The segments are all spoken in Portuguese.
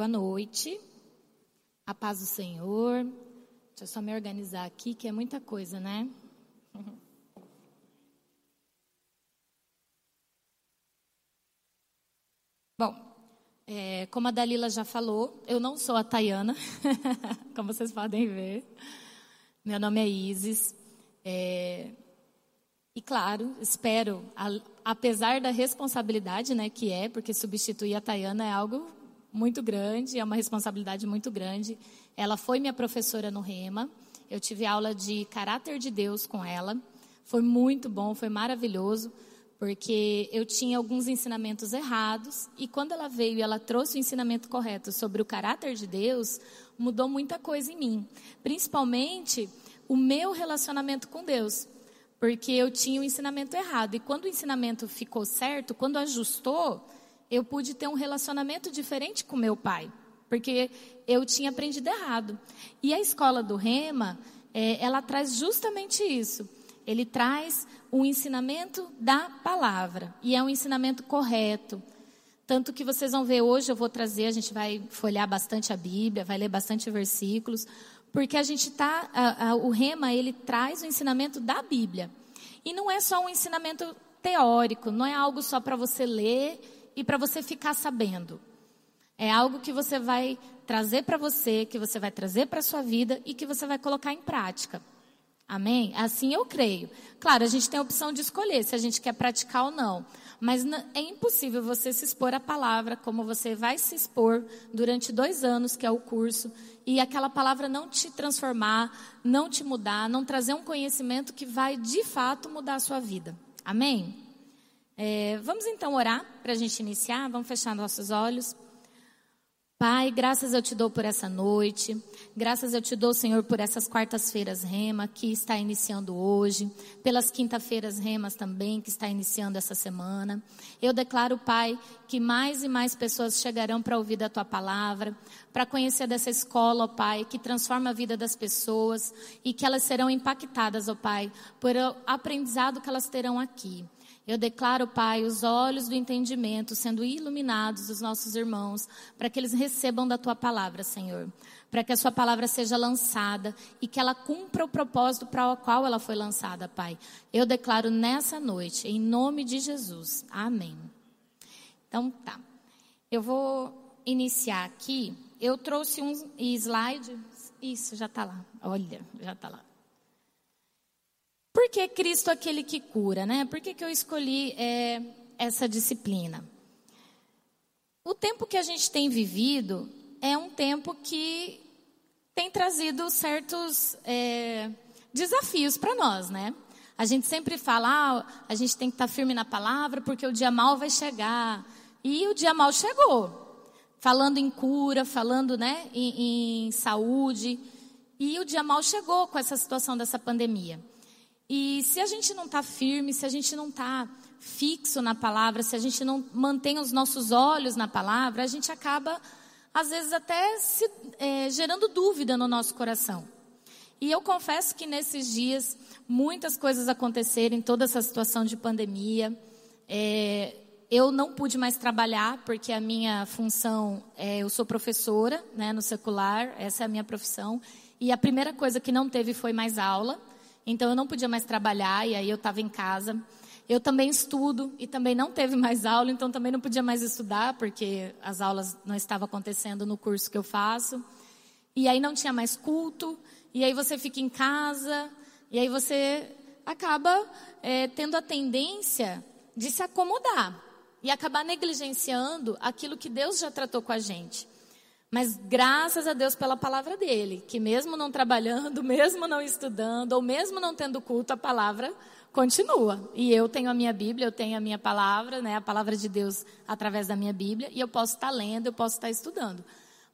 Boa noite. A paz do Senhor. Deixa eu só me organizar aqui, que é muita coisa, né? Bom, é, como a Dalila já falou, eu não sou a Tayana, como vocês podem ver. Meu nome é Isis. É, e claro, espero, a, apesar da responsabilidade né, que é, porque substituir a Tayana é algo muito grande, é uma responsabilidade muito grande. Ela foi minha professora no Rema. Eu tive aula de caráter de Deus com ela. Foi muito bom, foi maravilhoso, porque eu tinha alguns ensinamentos errados e quando ela veio e ela trouxe o ensinamento correto sobre o caráter de Deus, mudou muita coisa em mim, principalmente o meu relacionamento com Deus. Porque eu tinha o ensinamento errado. E quando o ensinamento ficou certo, quando ajustou, eu pude ter um relacionamento diferente com meu pai, porque eu tinha aprendido errado. E a escola do Rema, é, ela traz justamente isso. Ele traz um ensinamento da palavra, e é um ensinamento correto. Tanto que vocês vão ver hoje, eu vou trazer, a gente vai folhear bastante a Bíblia, vai ler bastante versículos, porque a gente tá, o Rema, ele traz o ensinamento da Bíblia. E não é só um ensinamento teórico, não é algo só para você ler e para você ficar sabendo. É algo que você vai trazer para você, que você vai trazer para sua vida e que você vai colocar em prática. Amém? Assim eu creio. Claro, a gente tem a opção de escolher se a gente quer praticar ou não. Mas é impossível você se expor à palavra como você vai se expor durante dois anos, que é o curso, e aquela palavra não te transformar, não te mudar, não trazer um conhecimento que vai de fato mudar a sua vida. Amém? É, vamos então orar para a gente iniciar, vamos fechar nossos olhos. Pai, graças eu te dou por essa noite, graças eu te dou, Senhor, por essas quartas-feiras rema que está iniciando hoje, pelas quinta-feiras remas também que está iniciando essa semana. Eu declaro, Pai, que mais e mais pessoas chegarão para ouvir da tua palavra, para conhecer dessa escola, ó Pai, que transforma a vida das pessoas e que elas serão impactadas, ó Pai, por o aprendizado que elas terão aqui. Eu declaro, Pai, os olhos do entendimento sendo iluminados dos nossos irmãos, para que eles recebam da tua palavra, Senhor. Para que a sua palavra seja lançada e que ela cumpra o propósito para o qual ela foi lançada, Pai. Eu declaro nessa noite, em nome de Jesus. Amém. Então, tá. Eu vou iniciar aqui. Eu trouxe um slide. Isso, já está lá. Olha, já está lá. Por que Cristo é aquele que cura, né? Por que, que eu escolhi é, essa disciplina? O tempo que a gente tem vivido é um tempo que tem trazido certos é, desafios para nós, né? A gente sempre fala, ah, a gente tem que estar tá firme na palavra porque o dia mal vai chegar. E o dia mal chegou. Falando em cura, falando né, em, em saúde. E o dia mal chegou com essa situação dessa pandemia. E se a gente não está firme, se a gente não está fixo na palavra, se a gente não mantém os nossos olhos na palavra, a gente acaba, às vezes, até se, é, gerando dúvida no nosso coração. E eu confesso que nesses dias muitas coisas aconteceram em toda essa situação de pandemia. É, eu não pude mais trabalhar porque a minha função é eu sou professora, né, no secular, essa é a minha profissão. E a primeira coisa que não teve foi mais aula. Então eu não podia mais trabalhar e aí eu estava em casa. Eu também estudo e também não teve mais aula, então também não podia mais estudar porque as aulas não estavam acontecendo no curso que eu faço. E aí não tinha mais culto, e aí você fica em casa, e aí você acaba é, tendo a tendência de se acomodar e acabar negligenciando aquilo que Deus já tratou com a gente. Mas graças a Deus pela palavra dele, que mesmo não trabalhando, mesmo não estudando, ou mesmo não tendo culto, a palavra continua. E eu tenho a minha Bíblia, eu tenho a minha palavra, né, a palavra de Deus através da minha Bíblia, e eu posso estar lendo, eu posso estar estudando.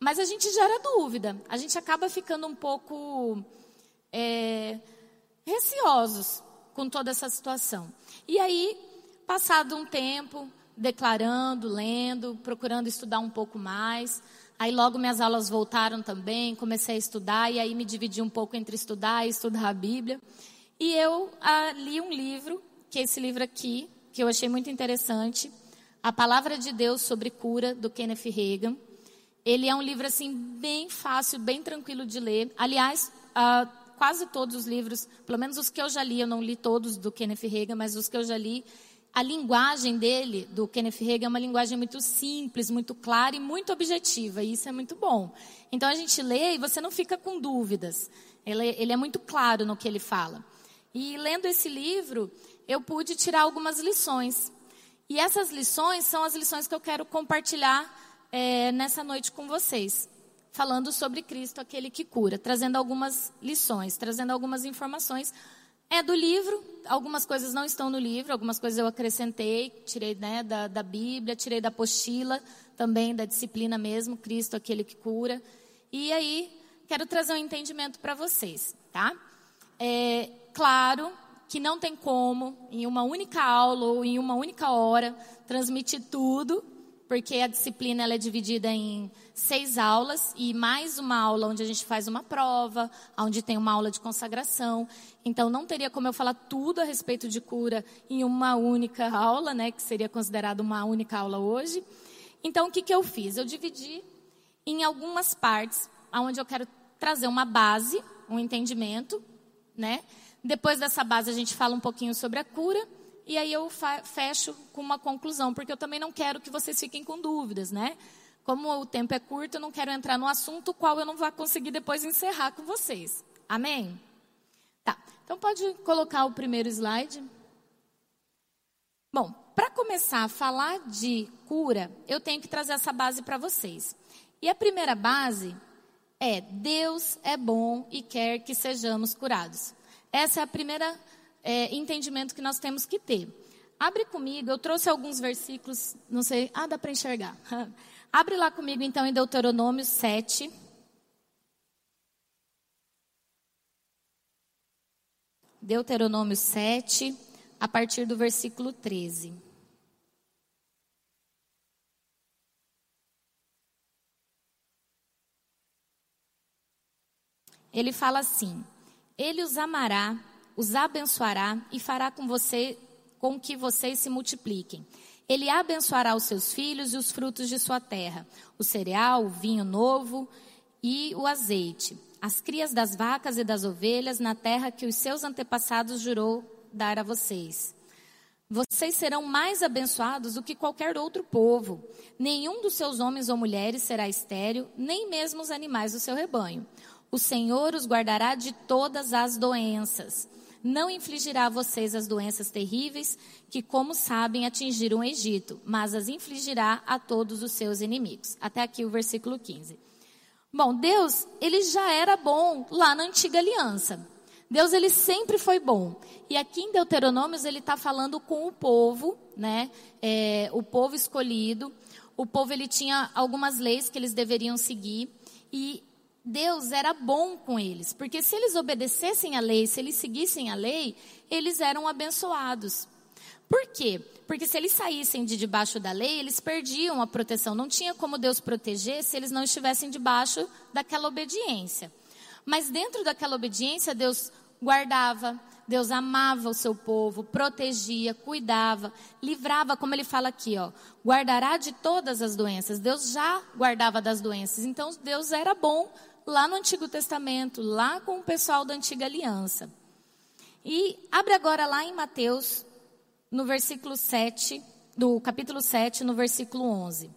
Mas a gente gera dúvida, a gente acaba ficando um pouco é, receosos com toda essa situação. E aí, passado um tempo, declarando, lendo, procurando estudar um pouco mais, Aí logo minhas aulas voltaram também, comecei a estudar e aí me dividi um pouco entre estudar e estudar a Bíblia. E eu ah, li um livro, que é esse livro aqui, que eu achei muito interessante, A Palavra de Deus sobre Cura, do Kenneth Reagan. Ele é um livro assim bem fácil, bem tranquilo de ler. Aliás, uh, quase todos os livros, pelo menos os que eu já li, eu não li todos do Kenneth Reagan, mas os que eu já li, a linguagem dele, do Kenneth Reagan, é uma linguagem muito simples, muito clara e muito objetiva, e isso é muito bom. Então a gente lê e você não fica com dúvidas. Ele, ele é muito claro no que ele fala. E lendo esse livro, eu pude tirar algumas lições. E essas lições são as lições que eu quero compartilhar é, nessa noite com vocês, falando sobre Cristo, aquele que cura, trazendo algumas lições, trazendo algumas informações. É do livro, algumas coisas não estão no livro, algumas coisas eu acrescentei, tirei né, da, da Bíblia, tirei da apostila, também da disciplina mesmo, Cristo, aquele que cura. E aí, quero trazer um entendimento para vocês, tá? É claro que não tem como, em uma única aula ou em uma única hora, transmitir tudo, porque a disciplina ela é dividida em seis aulas e mais uma aula onde a gente faz uma prova, onde tem uma aula de consagração. Então não teria como eu falar tudo a respeito de cura em uma única aula, né, que seria considerado uma única aula hoje. Então o que, que eu fiz? Eu dividi em algumas partes, onde eu quero trazer uma base, um entendimento, né? Depois dessa base, a gente fala um pouquinho sobre a cura. E aí eu fecho com uma conclusão, porque eu também não quero que vocês fiquem com dúvidas, né? Como o tempo é curto, eu não quero entrar no assunto qual eu não vou conseguir depois encerrar com vocês. Amém? Tá. Então pode colocar o primeiro slide. Bom, para começar a falar de cura, eu tenho que trazer essa base para vocês. E a primeira base é: Deus é bom e quer que sejamos curados. Essa é a primeira é, entendimento que nós temos que ter. Abre comigo, eu trouxe alguns versículos, não sei, ah, dá para enxergar. Abre lá comigo então em Deuteronômio 7. Deuteronômio 7, a partir do versículo 13. Ele fala assim: ele os amará, os abençoará e fará com você com que vocês se multipliquem. Ele abençoará os seus filhos e os frutos de sua terra, o cereal, o vinho novo e o azeite, as crias das vacas e das ovelhas na terra que os seus antepassados jurou dar a vocês. Vocês serão mais abençoados do que qualquer outro povo. Nenhum dos seus homens ou mulheres será estéril, nem mesmo os animais do seu rebanho. O Senhor os guardará de todas as doenças. Não infligirá a vocês as doenças terríveis que, como sabem, atingiram o Egito, mas as infligirá a todos os seus inimigos. Até aqui o versículo 15. Bom, Deus, ele já era bom lá na antiga aliança. Deus, ele sempre foi bom. E aqui em Deuteronômios, ele está falando com o povo, né? É, o povo escolhido. O povo, ele tinha algumas leis que eles deveriam seguir. E Deus era bom com eles, porque se eles obedecessem a lei, se eles seguissem a lei, eles eram abençoados. Por quê? Porque se eles saíssem de debaixo da lei, eles perdiam a proteção. Não tinha como Deus proteger se eles não estivessem debaixo daquela obediência. Mas dentro daquela obediência, Deus guardava, Deus amava o seu povo, protegia, cuidava, livrava, como ele fala aqui, ó, guardará de todas as doenças. Deus já guardava das doenças. Então Deus era bom lá no Antigo Testamento, lá com o pessoal da Antiga Aliança. E abre agora lá em Mateus, no versículo 7, do capítulo 7, no versículo 11.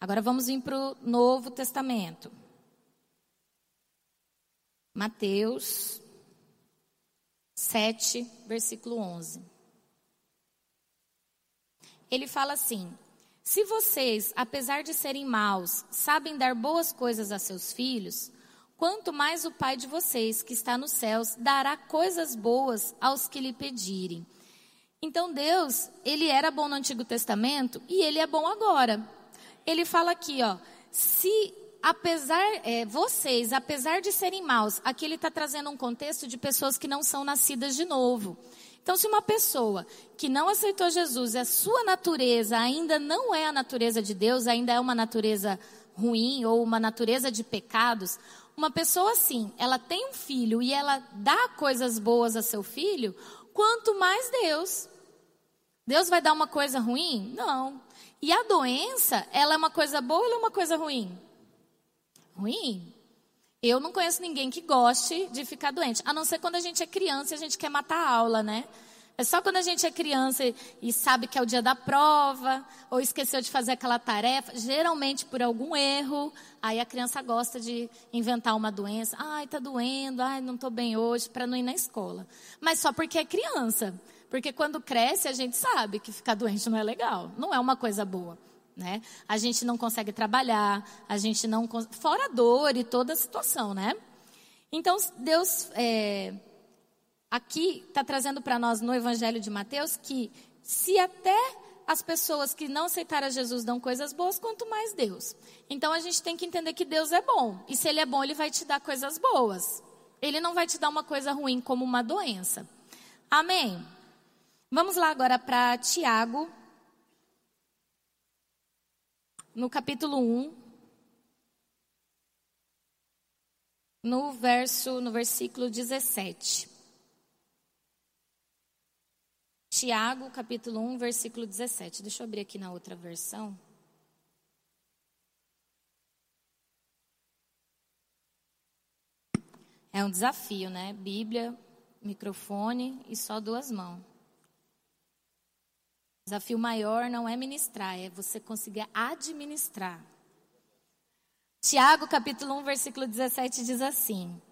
Agora vamos vir para o Novo Testamento. Mateus 7, versículo 11. Ele fala assim: Se vocês, apesar de serem maus, sabem dar boas coisas a seus filhos, quanto mais o Pai de vocês, que está nos céus, dará coisas boas aos que lhe pedirem. Então Deus, ele era bom no Antigo Testamento e ele é bom agora. Ele fala aqui, ó, se apesar é, vocês, apesar de serem maus, aqui ele está trazendo um contexto de pessoas que não são nascidas de novo. Então, se uma pessoa que não aceitou Jesus, a sua natureza ainda não é a natureza de Deus, ainda é uma natureza ruim ou uma natureza de pecados, uma pessoa assim, ela tem um filho e ela dá coisas boas a seu filho, quanto mais Deus. Deus vai dar uma coisa ruim? Não. E a doença, ela é uma coisa boa ou é uma coisa ruim? ruim. Eu não conheço ninguém que goste de ficar doente, a não ser quando a gente é criança e a gente quer matar a aula, né? É só quando a gente é criança e sabe que é o dia da prova, ou esqueceu de fazer aquela tarefa, geralmente por algum erro, aí a criança gosta de inventar uma doença. Ai, tá doendo, ai, não tô bem hoje, para não ir na escola. Mas só porque é criança. Porque quando cresce, a gente sabe que ficar doente não é legal, não é uma coisa boa. Né? A gente não consegue trabalhar, a gente não. Fora a dor e toda a situação, né? Então, Deus. É aqui está trazendo para nós no Evangelho de Mateus que se até as pessoas que não aceitaram Jesus dão coisas boas, quanto mais Deus. Então a gente tem que entender que Deus é bom. E se Ele é bom, Ele vai te dar coisas boas. Ele não vai te dar uma coisa ruim como uma doença. Amém? Vamos lá agora para Tiago, no capítulo 1, no verso, no versículo 17. Tiago, capítulo 1, versículo 17. Deixa eu abrir aqui na outra versão. É um desafio, né? Bíblia, microfone e só duas mãos. O desafio maior não é ministrar, é você conseguir administrar. Tiago, capítulo 1, versículo 17 diz assim: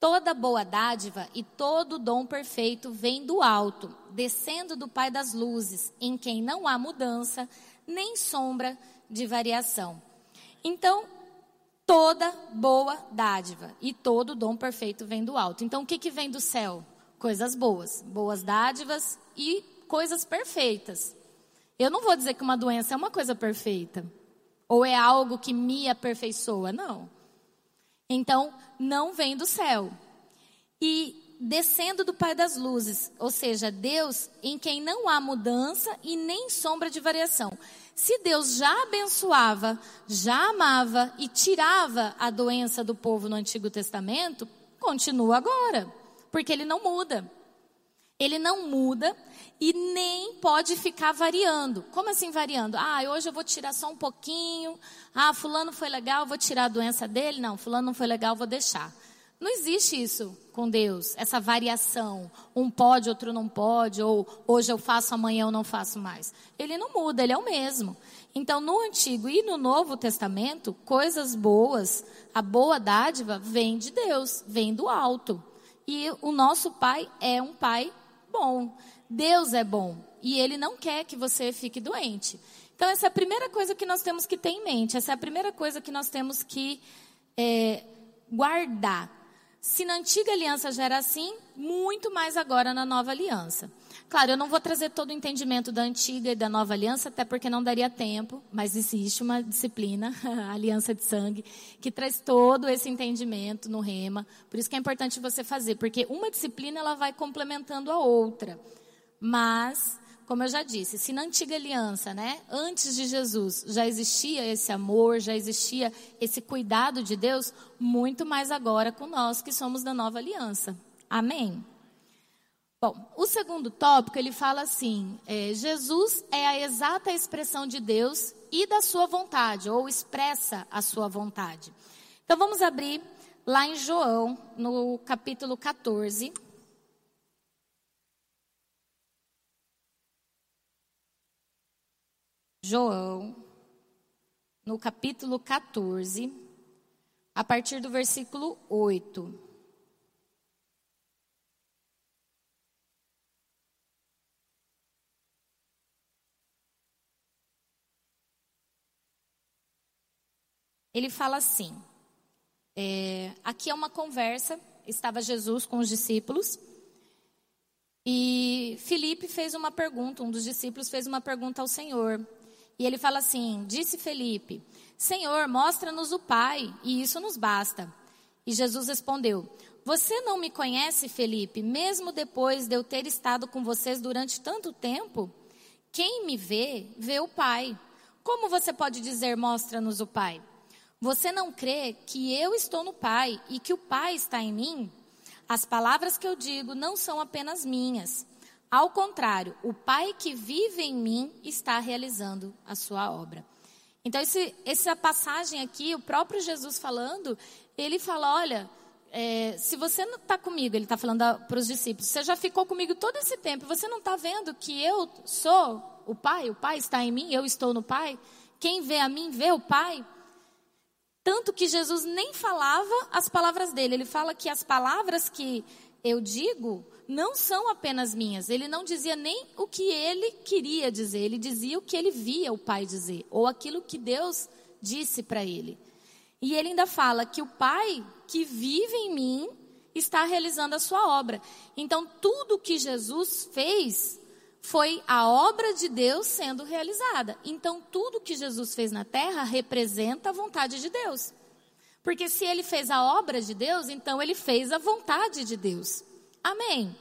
Toda boa dádiva e todo dom perfeito vem do alto, descendo do Pai das luzes, em quem não há mudança nem sombra de variação. Então, toda boa dádiva e todo dom perfeito vem do alto. Então, o que, que vem do céu? Coisas boas, boas dádivas e coisas perfeitas. Eu não vou dizer que uma doença é uma coisa perfeita, ou é algo que me aperfeiçoa, não. Então, não vem do céu. E descendo do Pai das luzes, ou seja, Deus em quem não há mudança e nem sombra de variação. Se Deus já abençoava, já amava e tirava a doença do povo no Antigo Testamento, continua agora, porque ele não muda. Ele não muda e nem pode ficar variando. Como assim variando? Ah, hoje eu vou tirar só um pouquinho. Ah, fulano foi legal, vou tirar a doença dele. Não, fulano não foi legal, vou deixar. Não existe isso com Deus, essa variação. Um pode, outro não pode, ou hoje eu faço, amanhã eu não faço mais. Ele não muda, ele é o mesmo. Então, no Antigo e no Novo Testamento, coisas boas, a boa dádiva vem de Deus, vem do alto. E o nosso Pai é um Pai bom. Deus é bom e Ele não quer que você fique doente. Então, essa é a primeira coisa que nós temos que ter em mente. Essa é a primeira coisa que nós temos que é, guardar. Se na antiga aliança já era assim, muito mais agora na nova aliança. Claro, eu não vou trazer todo o entendimento da antiga e da nova aliança, até porque não daria tempo, mas existe uma disciplina, a aliança de sangue, que traz todo esse entendimento no rema. Por isso que é importante você fazer, porque uma disciplina ela vai complementando a outra. Mas, como eu já disse, se na antiga aliança, né, antes de Jesus, já existia esse amor, já existia esse cuidado de Deus, muito mais agora com nós que somos da nova aliança. Amém? Bom, o segundo tópico ele fala assim: é, Jesus é a exata expressão de Deus e da sua vontade, ou expressa a sua vontade. Então vamos abrir lá em João, no capítulo 14. João, no capítulo 14, a partir do versículo 8. Ele fala assim: é, aqui é uma conversa, estava Jesus com os discípulos, e Felipe fez uma pergunta, um dos discípulos fez uma pergunta ao Senhor. E ele fala assim: Disse Felipe, Senhor, mostra-nos o Pai, e isso nos basta. E Jesus respondeu: Você não me conhece, Felipe, mesmo depois de eu ter estado com vocês durante tanto tempo? Quem me vê, vê o Pai. Como você pode dizer, mostra-nos o Pai? Você não crê que eu estou no Pai e que o Pai está em mim? As palavras que eu digo não são apenas minhas. Ao contrário, o Pai que vive em mim está realizando a sua obra. Então, esse, essa passagem aqui, o próprio Jesus falando, ele fala: olha, é, se você não está comigo, ele está falando para os discípulos, você já ficou comigo todo esse tempo, você não está vendo que eu sou o Pai, o Pai está em mim, eu estou no Pai? Quem vê a mim, vê o Pai? Tanto que Jesus nem falava as palavras dele, ele fala que as palavras que eu digo não são apenas minhas. Ele não dizia nem o que ele queria dizer, ele dizia o que ele via o Pai dizer, ou aquilo que Deus disse para ele. E ele ainda fala que o Pai que vive em mim está realizando a sua obra. Então, tudo que Jesus fez foi a obra de Deus sendo realizada. Então, tudo que Jesus fez na terra representa a vontade de Deus. Porque se ele fez a obra de Deus, então ele fez a vontade de Deus. Amém.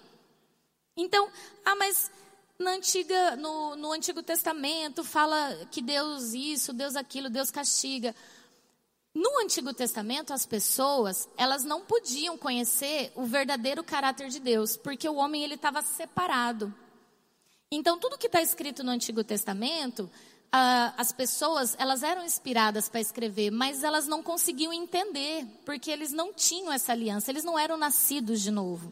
Então, ah, mas na antiga, no, no Antigo Testamento fala que Deus isso, Deus aquilo, Deus castiga. No Antigo Testamento, as pessoas, elas não podiam conhecer o verdadeiro caráter de Deus, porque o homem ele estava separado. Então, tudo que está escrito no Antigo Testamento, ah, as pessoas, elas eram inspiradas para escrever, mas elas não conseguiam entender, porque eles não tinham essa aliança, eles não eram nascidos de novo.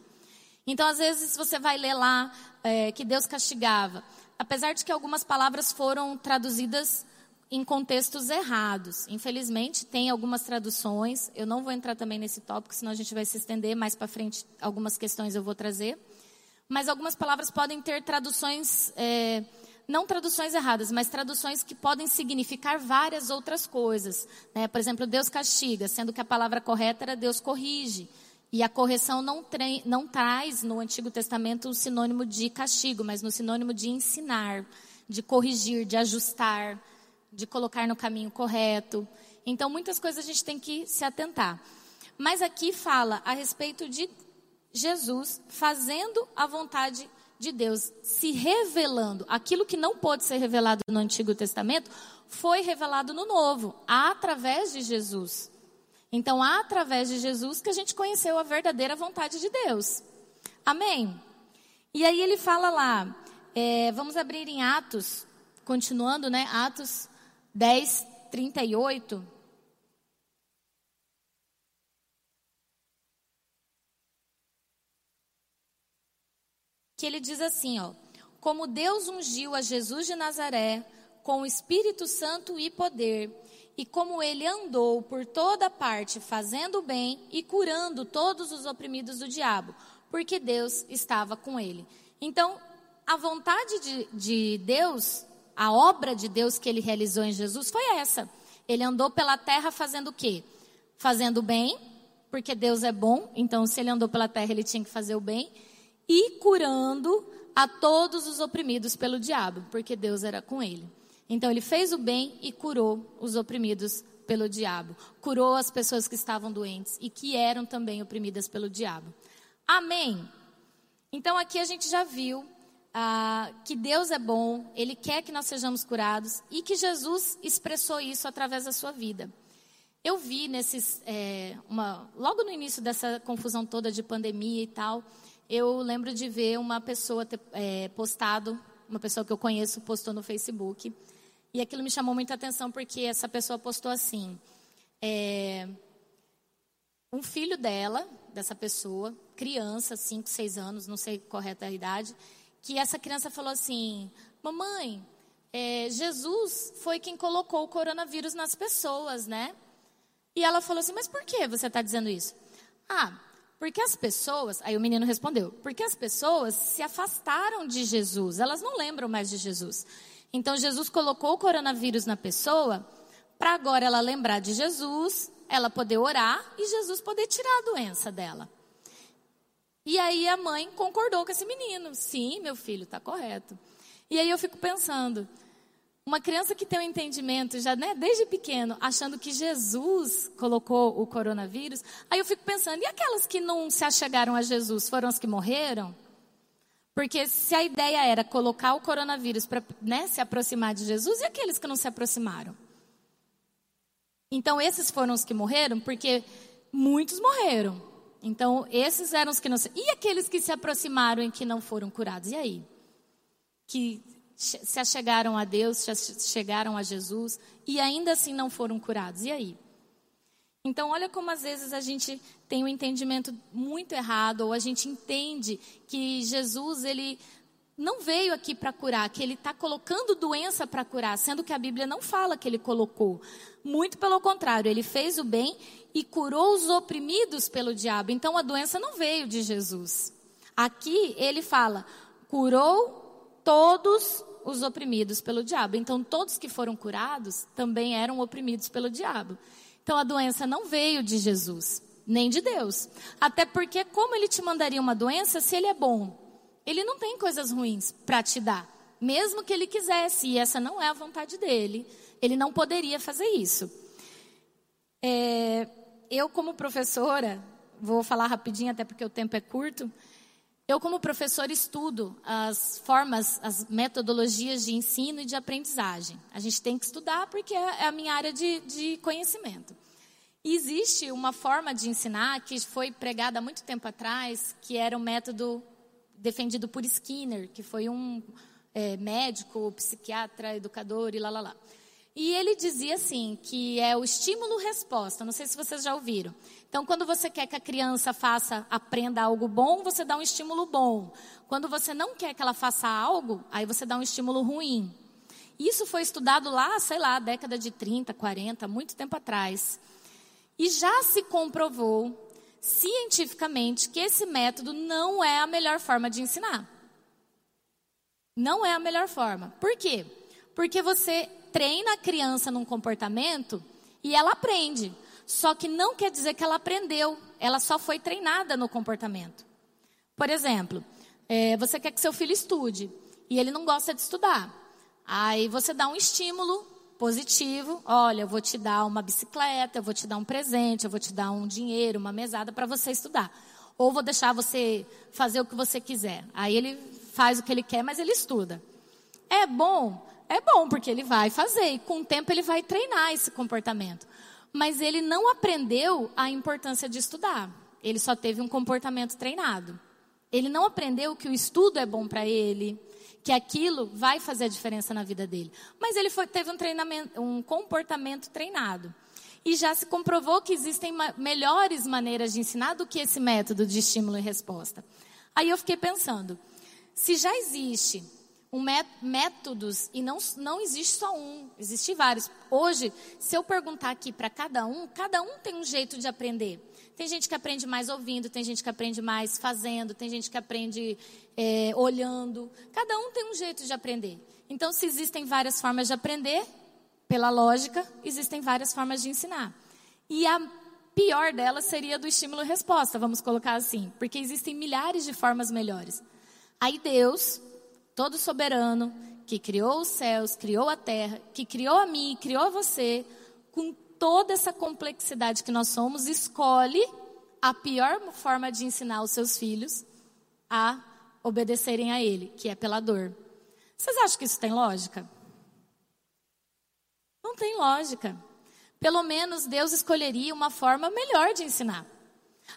Então, às vezes, você vai ler lá é, que Deus castigava, apesar de que algumas palavras foram traduzidas em contextos errados. Infelizmente, tem algumas traduções, eu não vou entrar também nesse tópico, senão a gente vai se estender mais para frente, algumas questões eu vou trazer. Mas algumas palavras podem ter traduções, é, não traduções erradas, mas traduções que podem significar várias outras coisas. Né? Por exemplo, Deus castiga, sendo que a palavra correta era Deus corrige. E a correção não, não traz no Antigo Testamento o sinônimo de castigo, mas no sinônimo de ensinar, de corrigir, de ajustar de colocar no caminho correto. Então, muitas coisas a gente tem que se atentar. Mas aqui fala a respeito de Jesus fazendo a vontade de Deus, se revelando. Aquilo que não pôde ser revelado no Antigo Testamento foi revelado no Novo, através de Jesus. Então, através de Jesus que a gente conheceu a verdadeira vontade de Deus. Amém? E aí ele fala lá, é, vamos abrir em Atos, continuando, né? Atos 10, 38. Que ele diz assim, ó: Como Deus ungiu a Jesus de Nazaré com o Espírito Santo e poder, e como ele andou por toda parte fazendo o bem e curando todos os oprimidos do diabo, porque Deus estava com ele. Então, a vontade de, de Deus a obra de Deus que ele realizou em Jesus foi essa. Ele andou pela terra fazendo o quê? Fazendo o bem, porque Deus é bom, então se ele andou pela terra, ele tinha que fazer o bem, e curando a todos os oprimidos pelo diabo, porque Deus era com ele. Então ele fez o bem e curou os oprimidos pelo diabo. Curou as pessoas que estavam doentes e que eram também oprimidas pelo diabo. Amém. Então aqui a gente já viu ah, que Deus é bom, Ele quer que nós sejamos curados e que Jesus expressou isso através da sua vida. Eu vi nesses, é, uma, logo no início dessa confusão toda de pandemia e tal, eu lembro de ver uma pessoa ter é, postado, uma pessoa que eu conheço postou no Facebook, e aquilo me chamou muita atenção porque essa pessoa postou assim: é, um filho dela, dessa pessoa, criança, 5, 6 anos, não sei correta a idade, que essa criança falou assim: Mamãe, é, Jesus foi quem colocou o coronavírus nas pessoas, né? E ela falou assim: Mas por que você está dizendo isso? Ah, porque as pessoas. Aí o menino respondeu: Porque as pessoas se afastaram de Jesus, elas não lembram mais de Jesus. Então Jesus colocou o coronavírus na pessoa para agora ela lembrar de Jesus, ela poder orar e Jesus poder tirar a doença dela. E aí a mãe concordou com esse menino. Sim, meu filho, está correto. E aí eu fico pensando, uma criança que tem um entendimento já né, desde pequeno, achando que Jesus colocou o coronavírus, aí eu fico pensando, e aquelas que não se achegaram a Jesus, foram as que morreram? Porque se a ideia era colocar o coronavírus para né, se aproximar de Jesus, e aqueles que não se aproximaram? Então esses foram os que morreram, porque muitos morreram. Então, esses eram os que não. E aqueles que se aproximaram e que não foram curados? E aí? Que se achegaram a Deus, se chegaram a Jesus e ainda assim não foram curados. E aí? Então, olha como às vezes a gente tem um entendimento muito errado, ou a gente entende que Jesus, ele não veio aqui para curar, que ele está colocando doença para curar, sendo que a Bíblia não fala que ele colocou. Muito pelo contrário, ele fez o bem e curou os oprimidos pelo diabo. Então a doença não veio de Jesus. Aqui ele fala, curou todos os oprimidos pelo diabo. Então todos que foram curados também eram oprimidos pelo diabo. Então a doença não veio de Jesus, nem de Deus. Até porque como ele te mandaria uma doença se ele é bom? Ele não tem coisas ruins para te dar. Mesmo que ele quisesse, e essa não é a vontade dele, ele não poderia fazer isso. É, eu, como professora, vou falar rapidinho, até porque o tempo é curto. Eu, como professora, estudo as formas, as metodologias de ensino e de aprendizagem. A gente tem que estudar porque é, é a minha área de, de conhecimento. Existe uma forma de ensinar que foi pregada há muito tempo atrás, que era o método defendido por Skinner, que foi um é, médico, psiquiatra, educador e lá, lá, lá. E ele dizia assim, que é o estímulo-resposta. Não sei se vocês já ouviram. Então, quando você quer que a criança faça, aprenda algo bom, você dá um estímulo bom. Quando você não quer que ela faça algo, aí você dá um estímulo ruim. Isso foi estudado lá, sei lá, década de 30, 40, muito tempo atrás. E já se comprovou cientificamente que esse método não é a melhor forma de ensinar. Não é a melhor forma. Por quê? Porque você treina a criança num comportamento e ela aprende. Só que não quer dizer que ela aprendeu, ela só foi treinada no comportamento. Por exemplo, é, você quer que seu filho estude e ele não gosta de estudar. Aí você dá um estímulo positivo. Olha, eu vou te dar uma bicicleta, eu vou te dar um presente, eu vou te dar um dinheiro, uma mesada para você estudar. Ou vou deixar você fazer o que você quiser. Aí ele faz o que ele quer, mas ele estuda. É bom? É bom, porque ele vai fazer. E com o tempo ele vai treinar esse comportamento. Mas ele não aprendeu a importância de estudar. Ele só teve um comportamento treinado. Ele não aprendeu que o estudo é bom para ele, que aquilo vai fazer a diferença na vida dele. Mas ele foi, teve um, treinamento, um comportamento treinado. E já se comprovou que existem melhores maneiras de ensinar do que esse método de estímulo e resposta. Aí eu fiquei pensando, se já existe um métodos, e não, não existe só um, existem vários. Hoje, se eu perguntar aqui para cada um, cada um tem um jeito de aprender. Tem gente que aprende mais ouvindo, tem gente que aprende mais fazendo, tem gente que aprende é, olhando. Cada um tem um jeito de aprender. Então, se existem várias formas de aprender, pela lógica, existem várias formas de ensinar. E a pior delas seria do estímulo e resposta, vamos colocar assim, porque existem milhares de formas melhores. Aí Deus, todo soberano, que criou os céus, criou a terra, que criou a mim, criou a você, com toda essa complexidade que nós somos, escolhe a pior forma de ensinar os seus filhos a obedecerem a Ele, que é pela dor. Vocês acham que isso tem lógica? Não tem lógica. Pelo menos Deus escolheria uma forma melhor de ensinar.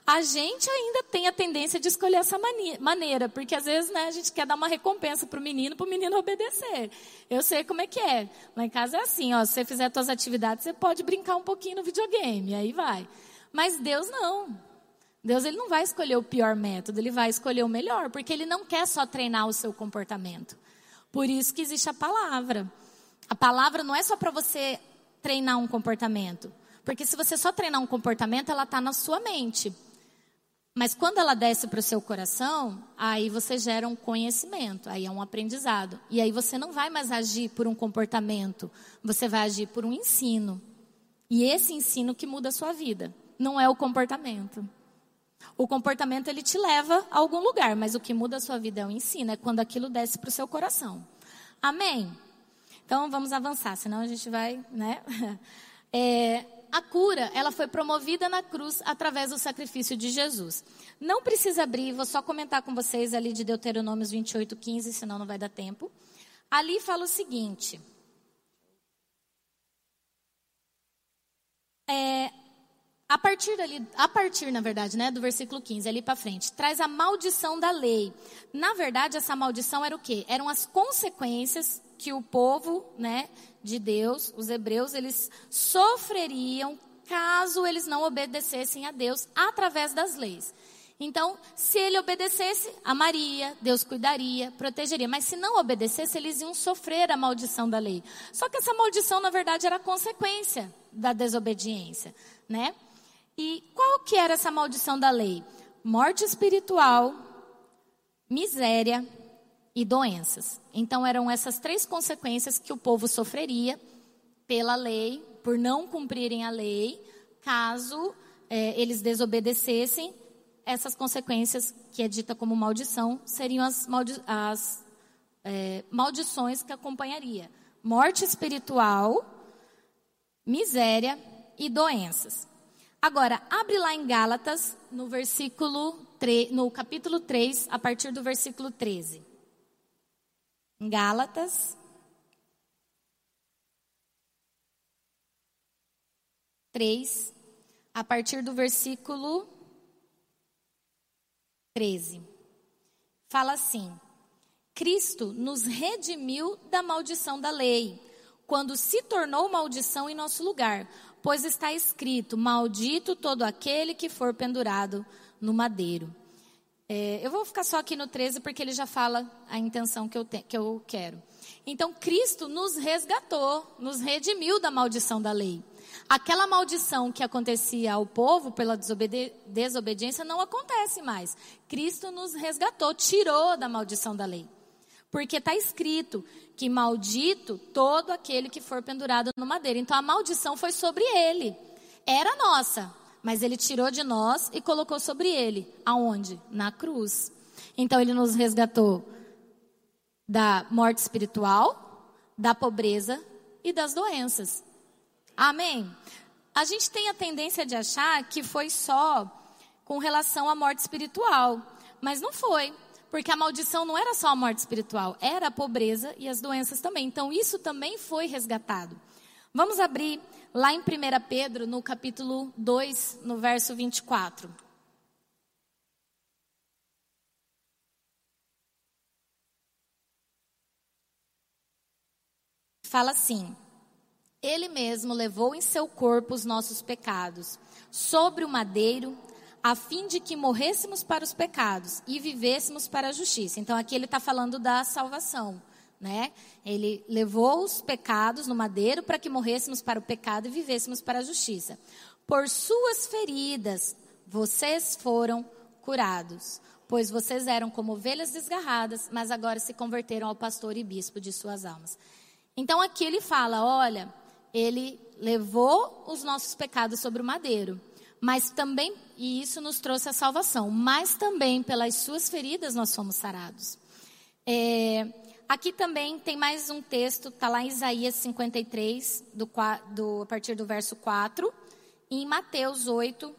A gente ainda tem a tendência de escolher essa maneira, porque às vezes né, a gente quer dar uma recompensa para o menino, para o menino obedecer. Eu sei como é que é. Lá em casa é assim, ó, se você fizer suas atividades, você pode brincar um pouquinho no videogame, aí vai. Mas Deus não. Deus ele não vai escolher o pior método, ele vai escolher o melhor, porque ele não quer só treinar o seu comportamento. Por isso que existe a palavra. A palavra não é só para você treinar um comportamento. Porque se você só treinar um comportamento, ela está na sua mente. Mas quando ela desce para o seu coração, aí você gera um conhecimento, aí é um aprendizado. E aí você não vai mais agir por um comportamento, você vai agir por um ensino. E esse ensino que muda a sua vida, não é o comportamento. O comportamento ele te leva a algum lugar, mas o que muda a sua vida é o ensino, é quando aquilo desce para o seu coração. Amém? Então vamos avançar, senão a gente vai, né? É, a cura, ela foi promovida na cruz através do sacrifício de Jesus. Não precisa abrir, vou só comentar com vocês ali de Deuteronômios 28, 15, senão não vai dar tempo. Ali fala o seguinte. É, a partir dali, a partir, na verdade, né, do versículo 15, ali para frente, traz a maldição da lei. Na verdade, essa maldição era o quê? Eram as consequências que o povo, né, de Deus, os hebreus, eles sofreriam caso eles não obedecessem a Deus através das leis. Então, se ele obedecesse, amaria, Deus cuidaria, protegeria. Mas se não obedecesse, eles iam sofrer a maldição da lei. Só que essa maldição, na verdade, era consequência da desobediência, né? E qual que era essa maldição da lei? Morte espiritual, miséria e doenças. Então eram essas três consequências que o povo sofreria pela lei, por não cumprirem a lei, caso é, eles desobedecessem. Essas consequências, que é dita como maldição, seriam as, maldi as é, maldições que acompanharia: morte espiritual, miséria e doenças. Agora, abre lá em Gálatas, no versículo 3, no capítulo 3, a partir do versículo 13. Gálatas. 3, a partir do versículo 13. Fala assim: Cristo nos redimiu da maldição da lei, quando se tornou maldição em nosso lugar pois está escrito: Maldito todo aquele que for pendurado no madeiro. É, eu vou ficar só aqui no 13 porque ele já fala a intenção que eu, te, que eu quero. Então, Cristo nos resgatou, nos redimiu da maldição da lei. Aquela maldição que acontecia ao povo pela desobedi desobediência não acontece mais. Cristo nos resgatou, tirou da maldição da lei. Porque está escrito que maldito todo aquele que for pendurado no madeiro. Então a maldição foi sobre ele. Era nossa, mas ele tirou de nós e colocou sobre ele. Aonde? Na cruz. Então ele nos resgatou da morte espiritual, da pobreza e das doenças. Amém? A gente tem a tendência de achar que foi só com relação à morte espiritual, mas não foi. Porque a maldição não era só a morte espiritual, era a pobreza e as doenças também. Então isso também foi resgatado. Vamos abrir lá em 1 Pedro, no capítulo 2, no verso 24. Fala assim: Ele mesmo levou em seu corpo os nossos pecados, sobre o madeiro, a fim de que morrêssemos para os pecados e vivêssemos para a justiça. Então aqui ele está falando da salvação, né? Ele levou os pecados no madeiro para que morrêssemos para o pecado e vivêssemos para a justiça. Por suas feridas vocês foram curados, pois vocês eram como ovelhas desgarradas, mas agora se converteram ao pastor e bispo de suas almas. Então aqui ele fala, olha, ele levou os nossos pecados sobre o madeiro mas também, e isso nos trouxe a salvação, mas também pelas suas feridas nós fomos sarados. É, aqui também tem mais um texto, está lá em Isaías 53, do, do, a partir do verso 4, e em Mateus 8,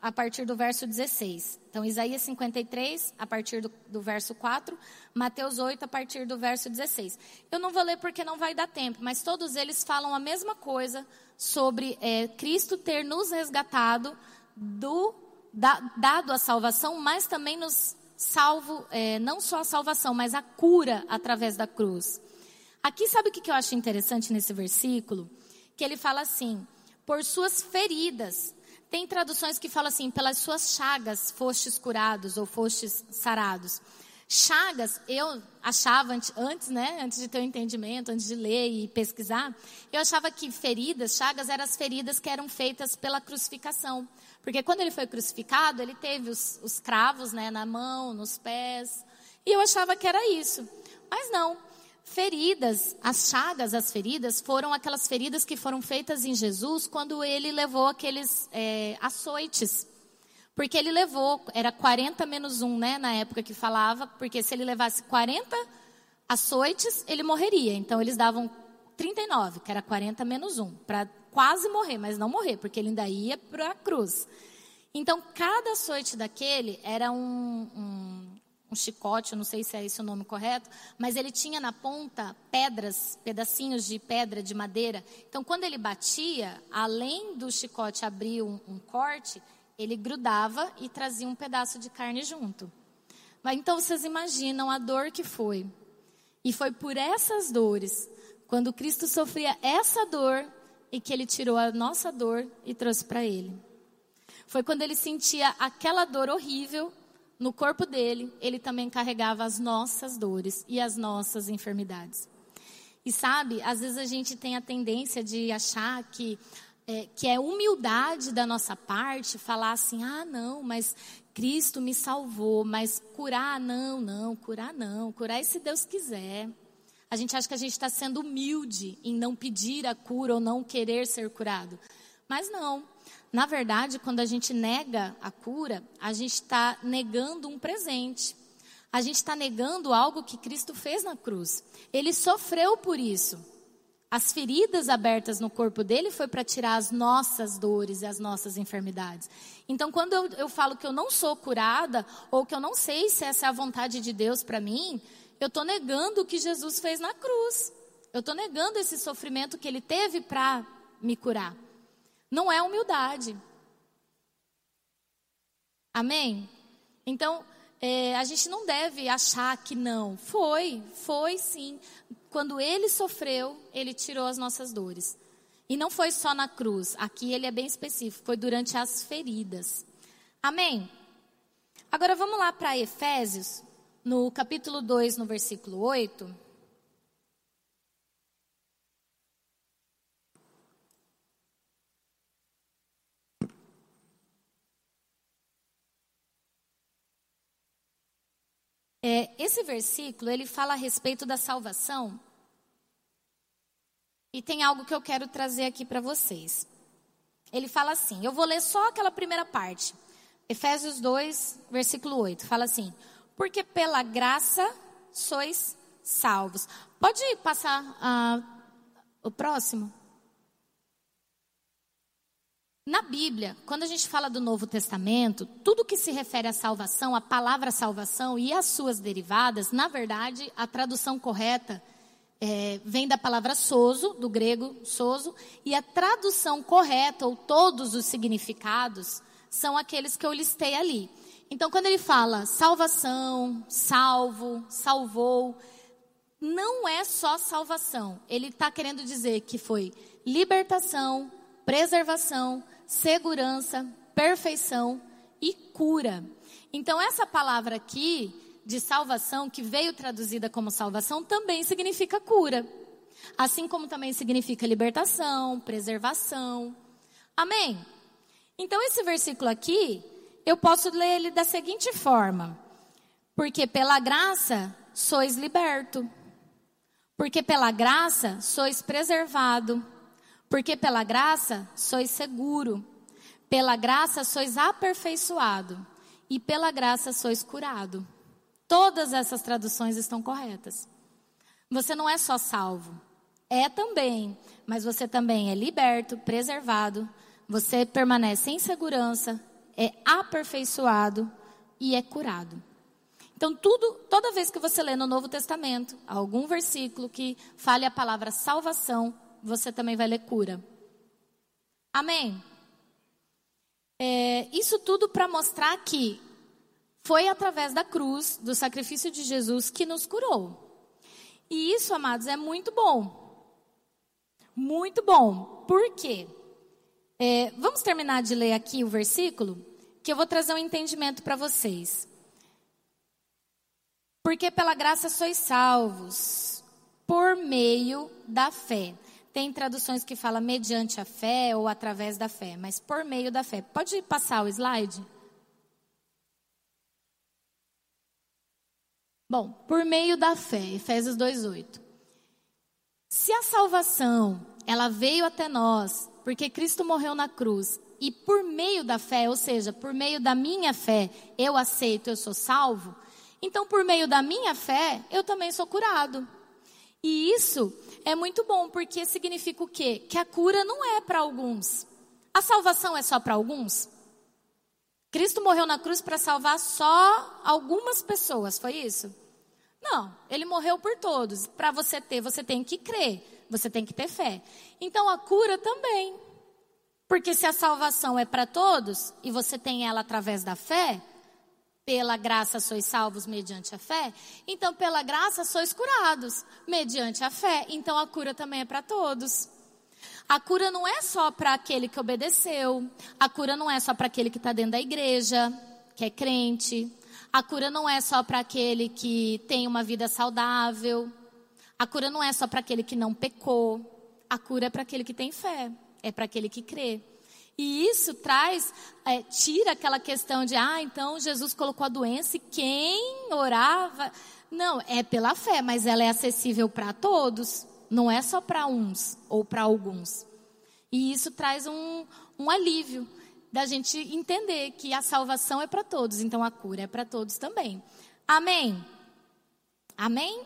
a partir do verso 16. Então, Isaías 53, a partir do, do, verso 4, Mateus 8, a partir do verso 16. Eu não vou ler porque não vai dar tempo, mas todos eles falam a mesma coisa sobre é, Cristo ter nos resgatado do da, dado a salvação, mas também nos salvo é, não só a salvação, mas a cura através da cruz. Aqui sabe o que eu acho interessante nesse versículo? Que ele fala assim: por suas feridas. Tem traduções que falam assim: pelas suas chagas fostes curados ou fostes sarados. Chagas, eu achava antes, né, antes de ter o um entendimento, antes de ler e pesquisar, eu achava que feridas, chagas eram as feridas que eram feitas pela crucificação. Porque quando ele foi crucificado, ele teve os, os cravos, né, na mão, nos pés. E eu achava que era isso. Mas não. Feridas, as chagas, as feridas, foram aquelas feridas que foram feitas em Jesus quando ele levou aqueles é, açoites porque ele levou, era 40 menos 1, né, na época que falava, porque se ele levasse 40 açoites, ele morreria. Então eles davam 39, que era 40 menos 1, para quase morrer, mas não morrer, porque ele ainda ia para a cruz. Então cada açoite daquele era um, um, um chicote, não sei se é esse o nome correto, mas ele tinha na ponta pedras, pedacinhos de pedra, de madeira. Então, quando ele batia, além do chicote abrir um, um corte, ele grudava e trazia um pedaço de carne junto. Mas então vocês imaginam a dor que foi. E foi por essas dores, quando Cristo sofria essa dor, e que ele tirou a nossa dor e trouxe para ele. Foi quando ele sentia aquela dor horrível no corpo dele, ele também carregava as nossas dores e as nossas enfermidades. E sabe, às vezes a gente tem a tendência de achar que é, que é humildade da nossa parte falar assim: ah, não, mas Cristo me salvou, mas curar, não, não, curar não, curar é se Deus quiser. A gente acha que a gente está sendo humilde em não pedir a cura ou não querer ser curado. Mas não. Na verdade, quando a gente nega a cura, a gente está negando um presente. A gente está negando algo que Cristo fez na cruz. Ele sofreu por isso. As feridas abertas no corpo dele foi para tirar as nossas dores e as nossas enfermidades. Então, quando eu, eu falo que eu não sou curada, ou que eu não sei se essa é a vontade de Deus para mim, eu estou negando o que Jesus fez na cruz. Eu estou negando esse sofrimento que ele teve para me curar. Não é humildade. Amém? Então, é, a gente não deve achar que não. Foi, foi sim. Quando ele sofreu, ele tirou as nossas dores. E não foi só na cruz. Aqui ele é bem específico. Foi durante as feridas. Amém? Agora vamos lá para Efésios, no capítulo 2, no versículo 8. É, esse versículo, ele fala a respeito da salvação. E tem algo que eu quero trazer aqui para vocês. Ele fala assim, eu vou ler só aquela primeira parte. Efésios 2, versículo 8. Fala assim: porque pela graça sois salvos. Pode passar uh, o próximo? Na Bíblia, quando a gente fala do Novo Testamento, tudo que se refere à salvação, a palavra salvação e as suas derivadas, na verdade, a tradução correta é, vem da palavra soso, do grego soso, e a tradução correta, ou todos os significados, são aqueles que eu listei ali. Então, quando ele fala salvação, salvo, salvou, não é só salvação. Ele está querendo dizer que foi libertação, preservação, segurança, perfeição e cura. Então, essa palavra aqui, de salvação, que veio traduzida como salvação, também significa cura. Assim como também significa libertação, preservação. Amém? Então, esse versículo aqui eu posso ler ele da seguinte forma: Porque pela graça sois liberto, porque pela graça sois preservado, porque pela graça sois seguro, pela graça sois aperfeiçoado e pela graça sois curado. Todas essas traduções estão corretas. Você não é só salvo, é também, mas você também é liberto, preservado, você permanece em segurança, é aperfeiçoado e é curado. Então, tudo, toda vez que você lê no Novo Testamento algum versículo que fale a palavra salvação, você também vai ler cura. Amém? É, isso tudo para mostrar que foi através da cruz, do sacrifício de Jesus, que nos curou. E isso, amados, é muito bom. Muito bom. Por quê? É, vamos terminar de ler aqui o versículo, que eu vou trazer um entendimento para vocês. Porque pela graça sois salvos, por meio da fé. Tem traduções que falam mediante a fé ou através da fé, mas por meio da fé. Pode passar o slide? Bom, por meio da fé, Efésios 2:8. Se a salvação, ela veio até nós porque Cristo morreu na cruz e por meio da fé, ou seja, por meio da minha fé, eu aceito, eu sou salvo, então por meio da minha fé, eu também sou curado. E isso é muito bom, porque significa o quê? Que a cura não é para alguns. A salvação é só para alguns? Cristo morreu na cruz para salvar só algumas pessoas, foi isso? Não, ele morreu por todos. Para você ter, você tem que crer, você tem que ter fé. Então a cura também. Porque se a salvação é para todos e você tem ela através da fé, pela graça sois salvos mediante a fé, então pela graça sois curados mediante a fé. Então a cura também é para todos. A cura não é só para aquele que obedeceu, a cura não é só para aquele que está dentro da igreja, que é crente, a cura não é só para aquele que tem uma vida saudável, a cura não é só para aquele que não pecou, a cura é para aquele que tem fé, é para aquele que crê. E isso traz, é, tira aquela questão de, ah, então Jesus colocou a doença e quem orava. Não, é pela fé, mas ela é acessível para todos, não é só para uns ou para alguns. E isso traz um, um alívio da gente entender que a salvação é para todos, então a cura é para todos também. Amém? Amém?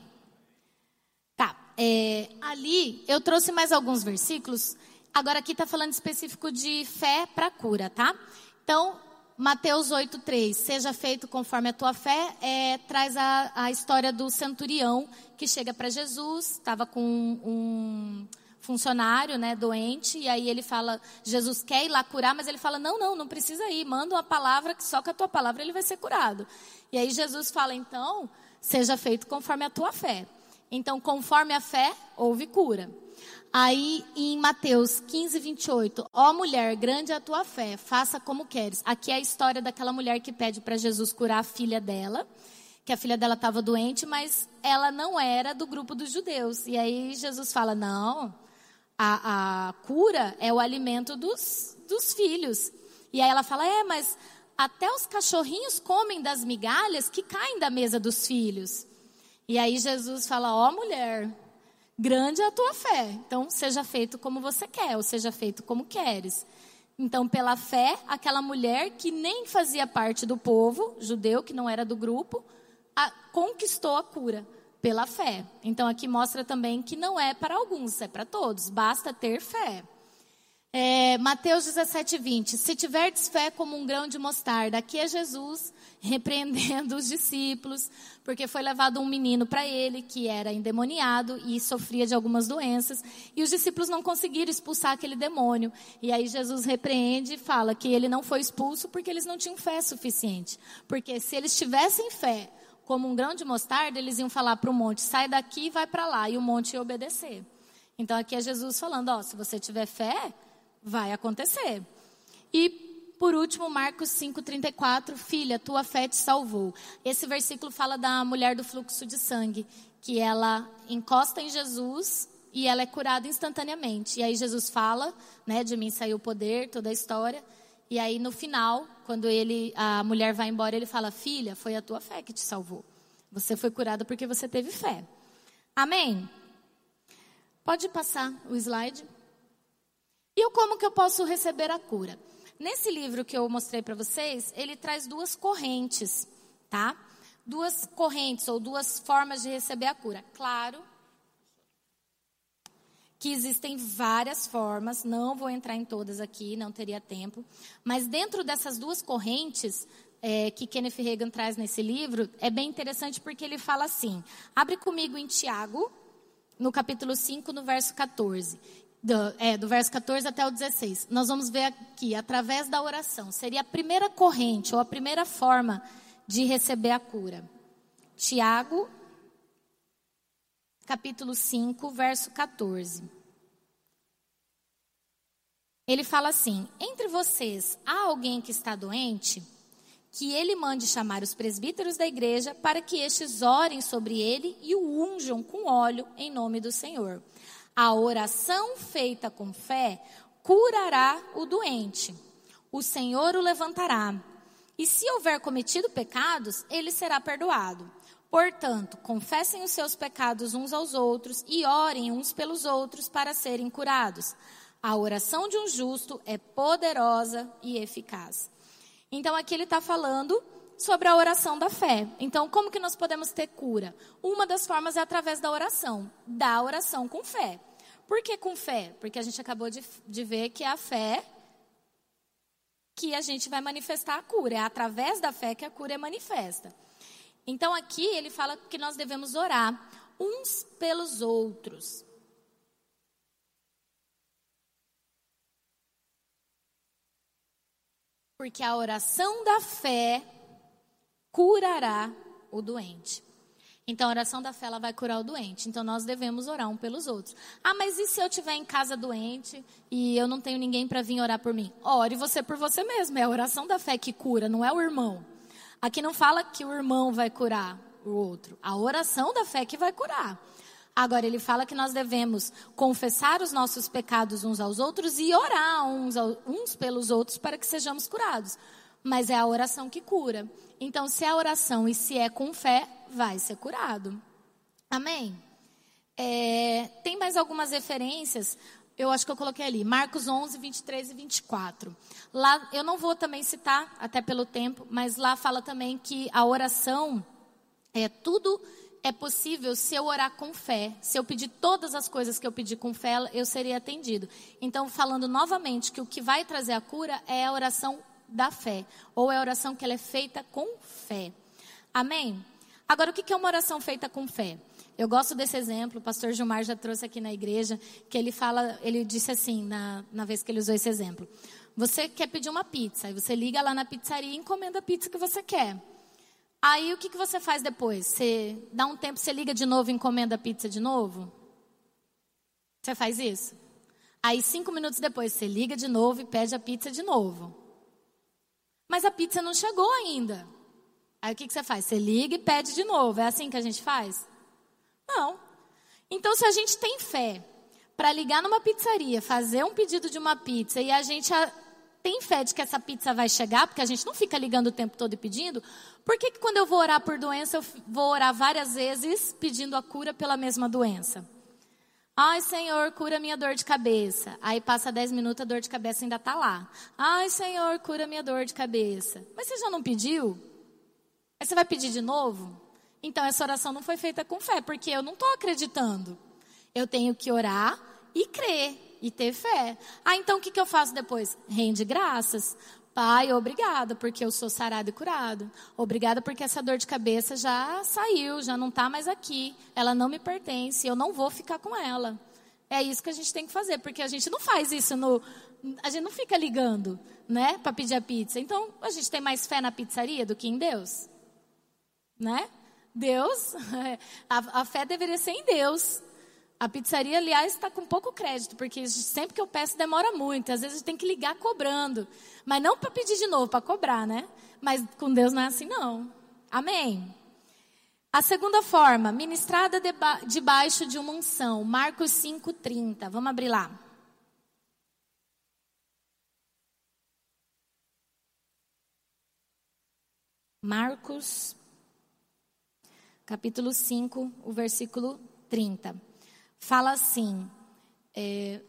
Tá, é, ali eu trouxe mais alguns versículos Agora aqui está falando específico de fé para cura, tá? Então, Mateus 8,3, seja feito conforme a tua fé, é, traz a, a história do centurião que chega para Jesus, estava com um funcionário, né, doente, e aí ele fala, Jesus quer ir lá curar, mas ele fala, não, não, não precisa ir, manda uma palavra que só com a tua palavra ele vai ser curado. E aí Jesus fala, então, seja feito conforme a tua fé. Então, conforme a fé, houve cura. Aí em Mateus 15, 28, ó mulher, grande é a tua fé, faça como queres. Aqui é a história daquela mulher que pede para Jesus curar a filha dela, que a filha dela estava doente, mas ela não era do grupo dos judeus. E aí Jesus fala: não, a, a cura é o alimento dos, dos filhos. E aí ela fala: é, mas até os cachorrinhos comem das migalhas que caem da mesa dos filhos. E aí Jesus fala: ó mulher grande é a tua fé. Então, seja feito como você quer, ou seja feito como queres. Então, pela fé, aquela mulher que nem fazia parte do povo judeu, que não era do grupo, a, conquistou a cura pela fé. Então, aqui mostra também que não é para alguns, é para todos. Basta ter fé. É, Mateus 17, 20. Se tiverdes fé como um grão de mostarda, aqui é Jesus repreendendo os discípulos, porque foi levado um menino para ele que era endemoniado e sofria de algumas doenças, e os discípulos não conseguiram expulsar aquele demônio. E aí Jesus repreende e fala que ele não foi expulso porque eles não tinham fé suficiente. Porque se eles tivessem fé como um grão de mostarda, eles iam falar para o monte: sai daqui e vai para lá, e o monte ia obedecer. Então aqui é Jesus falando: ó, se você tiver fé vai acontecer. E por último, Marcos 5:34, filha, tua fé te salvou. Esse versículo fala da mulher do fluxo de sangue, que ela encosta em Jesus e ela é curada instantaneamente. E aí Jesus fala, né, de mim saiu o poder, toda a história. E aí no final, quando ele a mulher vai embora, ele fala: "Filha, foi a tua fé que te salvou. Você foi curada porque você teve fé." Amém. Pode passar o slide. E como que eu posso receber a cura? Nesse livro que eu mostrei para vocês, ele traz duas correntes, tá? Duas correntes ou duas formas de receber a cura. Claro que existem várias formas, não vou entrar em todas aqui, não teria tempo, mas dentro dessas duas correntes é, que Kenneth Reagan traz nesse livro, é bem interessante porque ele fala assim: abre comigo em Tiago, no capítulo 5, no verso 14 do, é, do verso 14 até o 16. Nós vamos ver aqui, através da oração. Seria a primeira corrente ou a primeira forma de receber a cura. Tiago, capítulo 5, verso 14. Ele fala assim: Entre vocês há alguém que está doente? Que ele mande chamar os presbíteros da igreja para que estes orem sobre ele e o unjam com óleo em nome do Senhor. A oração feita com fé curará o doente. O Senhor o levantará. E se houver cometido pecados, ele será perdoado. Portanto, confessem os seus pecados uns aos outros e orem uns pelos outros para serem curados. A oração de um justo é poderosa e eficaz. Então, aqui ele está falando sobre a oração da fé. Então, como que nós podemos ter cura? Uma das formas é através da oração, da oração com fé. Por que com fé? Porque a gente acabou de, de ver que é a fé que a gente vai manifestar a cura. É através da fé que a cura é manifesta. Então aqui ele fala que nós devemos orar uns pelos outros. Porque a oração da fé curará o doente. Então, a oração da fé ela vai curar o doente. Então, nós devemos orar um pelos outros. Ah, mas e se eu estiver em casa doente e eu não tenho ninguém para vir orar por mim? Ore você por você mesmo. É a oração da fé que cura, não é o irmão. Aqui não fala que o irmão vai curar o outro. A oração da fé que vai curar. Agora, ele fala que nós devemos confessar os nossos pecados uns aos outros e orar uns, uns pelos outros para que sejamos curados. Mas é a oração que cura. Então, se é oração e se é com fé, vai ser curado. Amém? É, tem mais algumas referências. Eu acho que eu coloquei ali, Marcos 11, 23 e 24. Lá, eu não vou também citar, até pelo tempo, mas lá fala também que a oração é tudo é possível se eu orar com fé. Se eu pedir todas as coisas que eu pedi com fé, eu seria atendido. Então, falando novamente que o que vai trazer a cura é a oração da fé, ou é a oração que ela é feita com fé. Amém? Agora, o que é uma oração feita com fé? Eu gosto desse exemplo, o pastor Gilmar já trouxe aqui na igreja, que ele fala, ele disse assim, na, na vez que ele usou esse exemplo. Você quer pedir uma pizza, aí você liga lá na pizzaria e encomenda a pizza que você quer. Aí o que, que você faz depois? Você dá um tempo, você liga de novo e encomenda a pizza de novo? Você faz isso? Aí cinco minutos depois você liga de novo e pede a pizza de novo. Mas a pizza não chegou ainda. Aí o que, que você faz? Você liga e pede de novo. É assim que a gente faz? Não. Então, se a gente tem fé para ligar numa pizzaria, fazer um pedido de uma pizza e a gente tem fé de que essa pizza vai chegar, porque a gente não fica ligando o tempo todo e pedindo, por que, que quando eu vou orar por doença, eu vou orar várias vezes pedindo a cura pela mesma doença? Ai, Senhor, cura minha dor de cabeça. Aí passa 10 minutos, a dor de cabeça ainda está lá. Ai, Senhor, cura minha dor de cabeça. Mas você já não pediu? Aí você vai pedir de novo? Então essa oração não foi feita com fé, porque eu não estou acreditando. Eu tenho que orar e crer e ter fé. Ah, então o que, que eu faço depois? Rende graças. Pai, obrigada porque eu sou sarado e curado. Obrigada porque essa dor de cabeça já saiu, já não está mais aqui. Ela não me pertence, eu não vou ficar com ela. É isso que a gente tem que fazer, porque a gente não faz isso no. A gente não fica ligando, né, para pedir a pizza. Então, a gente tem mais fé na pizzaria do que em Deus, né? Deus, a, a fé deveria ser em Deus. A pizzaria, aliás, está com pouco crédito, porque sempre que eu peço demora muito. Às vezes tem que ligar cobrando. Mas não para pedir de novo, para cobrar, né? Mas com Deus não é assim, não. Amém? A segunda forma, ministrada debaixo de uma unção. Marcos 5,30. Vamos abrir lá. Marcos, capítulo 5, o versículo 30 fala assim: é,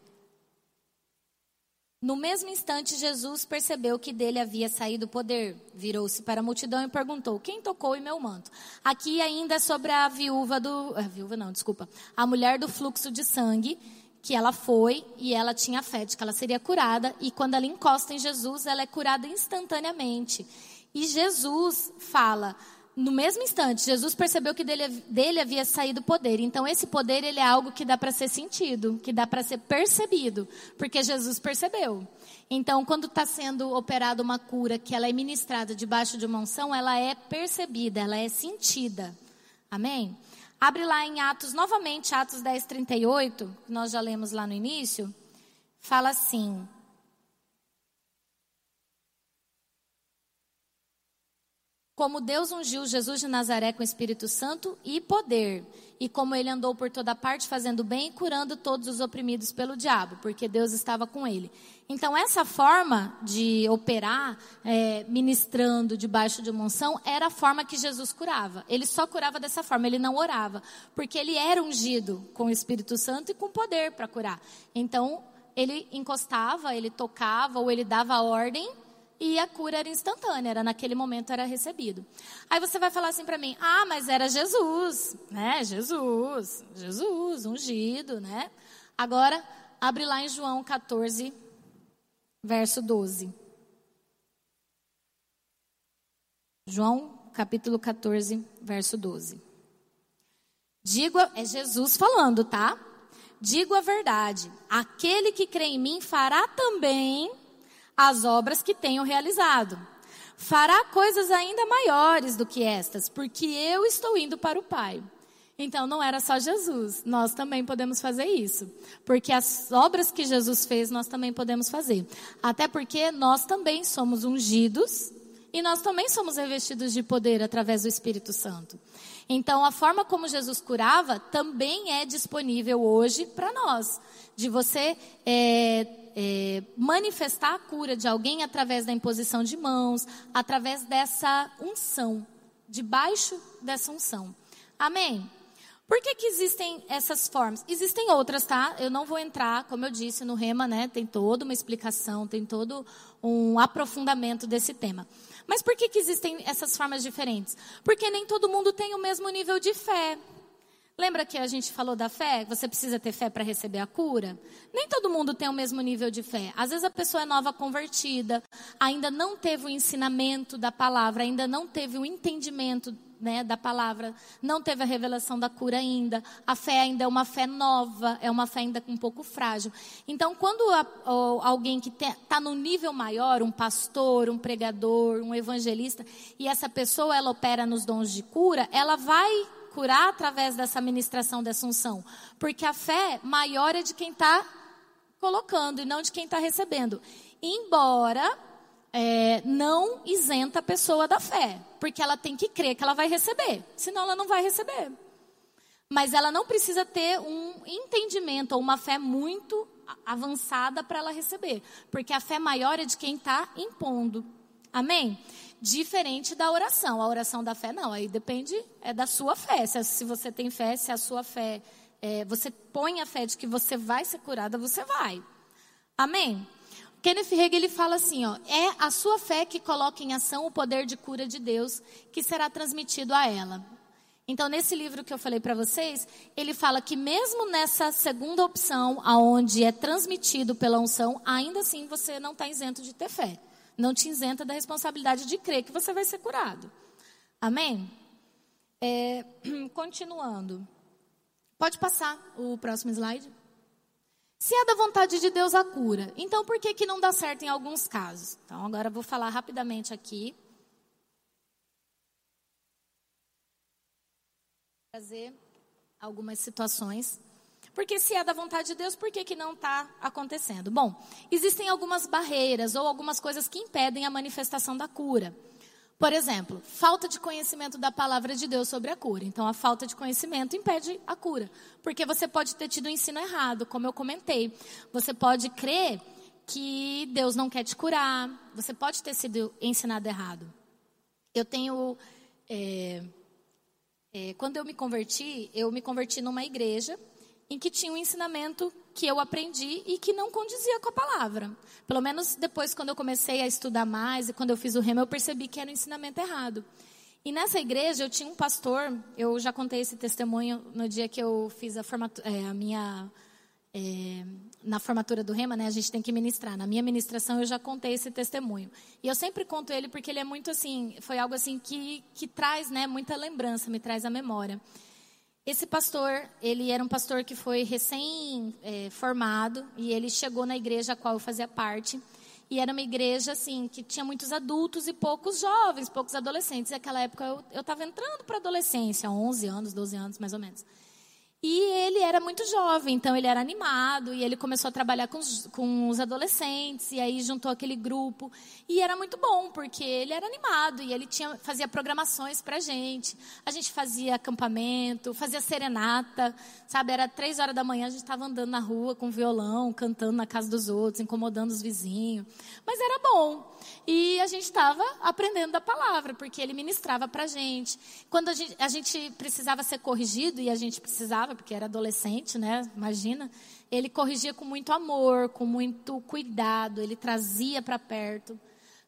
no mesmo instante, Jesus percebeu que dele havia saído o poder. Virou-se para a multidão e perguntou: Quem tocou em meu manto? Aqui ainda é sobre a viúva do. A viúva não, desculpa. A mulher do fluxo de sangue, que ela foi e ela tinha fé de que ela seria curada. E quando ela encosta em Jesus, ela é curada instantaneamente. E Jesus fala: no mesmo instante, Jesus percebeu que dele, dele havia saído poder. Então, esse poder ele é algo que dá para ser sentido, que dá para ser percebido, porque Jesus percebeu. Então, quando está sendo operada uma cura, que ela é ministrada debaixo de uma unção, ela é percebida, ela é sentida. Amém? Abre lá em Atos, novamente, Atos 10, 38, que nós já lemos lá no início. Fala assim: como Deus ungiu Jesus de Nazaré com o Espírito Santo e poder, e como ele andou por toda parte fazendo bem e curando todos os oprimidos pelo diabo, porque Deus estava com ele. Então, essa forma de operar, é, ministrando debaixo de uma unção, era a forma que Jesus curava. Ele só curava dessa forma, ele não orava, porque ele era ungido com o Espírito Santo e com poder para curar. Então, ele encostava, ele tocava ou ele dava ordem e a cura era instantânea, era naquele momento era recebido. Aí você vai falar assim para mim: "Ah, mas era Jesus, né? Jesus, Jesus, ungido, né?" Agora, abre lá em João 14, verso 12. João capítulo 14, verso 12. Digo, é Jesus falando, tá? Digo a verdade: aquele que crê em mim fará também as obras que tenho realizado. Fará coisas ainda maiores do que estas, porque eu estou indo para o Pai. Então não era só Jesus, nós também podemos fazer isso. Porque as obras que Jesus fez, nós também podemos fazer. Até porque nós também somos ungidos e nós também somos revestidos de poder através do Espírito Santo. Então, a forma como Jesus curava também é disponível hoje para nós. De você é, é, manifestar a cura de alguém através da imposição de mãos, através dessa unção, debaixo dessa unção. Amém? Por que, que existem essas formas? Existem outras, tá? Eu não vou entrar, como eu disse, no rema, né? Tem toda uma explicação, tem todo um aprofundamento desse tema. Mas por que, que existem essas formas diferentes? Porque nem todo mundo tem o mesmo nível de fé. Lembra que a gente falou da fé? Você precisa ter fé para receber a cura? Nem todo mundo tem o mesmo nível de fé. Às vezes a pessoa é nova convertida, ainda não teve o ensinamento da palavra, ainda não teve o entendimento né, da palavra, não teve a revelação da cura ainda, a fé ainda é uma fé nova, é uma fé ainda um pouco frágil. Então, quando a, alguém que está no nível maior, um pastor, um pregador, um evangelista, e essa pessoa ela opera nos dons de cura, ela vai curar através dessa ministração dessa unção, porque a fé maior é de quem está colocando e não de quem está recebendo. Embora é, não isenta a pessoa da fé, porque ela tem que crer que ela vai receber, senão ela não vai receber. Mas ela não precisa ter um entendimento ou uma fé muito avançada para ela receber, porque a fé maior é de quem está impondo. Amém? Diferente da oração. A oração da fé não, aí depende é da sua fé. Se, você tem fé, se a sua fé, é, você põe a fé de que você vai ser curada, você vai. Amém? Kenneth Hagin ele fala assim, ó, é a sua fé que coloca em ação o poder de cura de Deus que será transmitido a ela. Então, nesse livro que eu falei para vocês, ele fala que mesmo nessa segunda opção, aonde é transmitido pela unção, ainda assim você não está isento de ter fé. Não te isenta da responsabilidade de crer que você vai ser curado. Amém? É, continuando. Pode passar o próximo slide. Se é da vontade de Deus a cura, então por que, que não dá certo em alguns casos? Então, agora vou falar rapidamente aqui. Trazer algumas situações. Porque se é da vontade de Deus, por que, que não está acontecendo? Bom, existem algumas barreiras ou algumas coisas que impedem a manifestação da cura. Por exemplo, falta de conhecimento da palavra de Deus sobre a cura. Então, a falta de conhecimento impede a cura. Porque você pode ter tido o um ensino errado, como eu comentei. Você pode crer que Deus não quer te curar. Você pode ter sido ensinado errado. Eu tenho. É, é, quando eu me converti, eu me converti numa igreja em que tinha um ensinamento que eu aprendi e que não condizia com a palavra. Pelo menos depois, quando eu comecei a estudar mais e quando eu fiz o remo, eu percebi que era um ensinamento errado. E nessa igreja eu tinha um pastor, eu já contei esse testemunho no dia que eu fiz a, é, a minha. É, na formatura do Rema, né, a gente tem que ministrar. Na minha ministração eu já contei esse testemunho. E eu sempre conto ele porque ele é muito assim, foi algo assim que, que traz né, muita lembrança, me traz a memória. Esse pastor, ele era um pastor que foi recém-formado é, e ele chegou na igreja a qual eu fazia parte. E era uma igreja, assim, que tinha muitos adultos e poucos jovens, poucos adolescentes. E naquela época eu estava entrando para a adolescência, 11 anos, 12 anos mais ou menos. E ele era muito jovem, então ele era animado, e ele começou a trabalhar com os, com os adolescentes, e aí juntou aquele grupo. E era muito bom, porque ele era animado, e ele tinha, fazia programações pra gente. A gente fazia acampamento, fazia serenata, sabe? Era três horas da manhã, a gente estava andando na rua com violão, cantando na casa dos outros, incomodando os vizinhos. Mas era bom. E a gente estava aprendendo da palavra, porque ele ministrava pra gente. Quando a gente, a gente precisava ser corrigido, e a gente precisava, porque era adolescente, né? Imagina. Ele corrigia com muito amor, com muito cuidado, ele trazia para perto.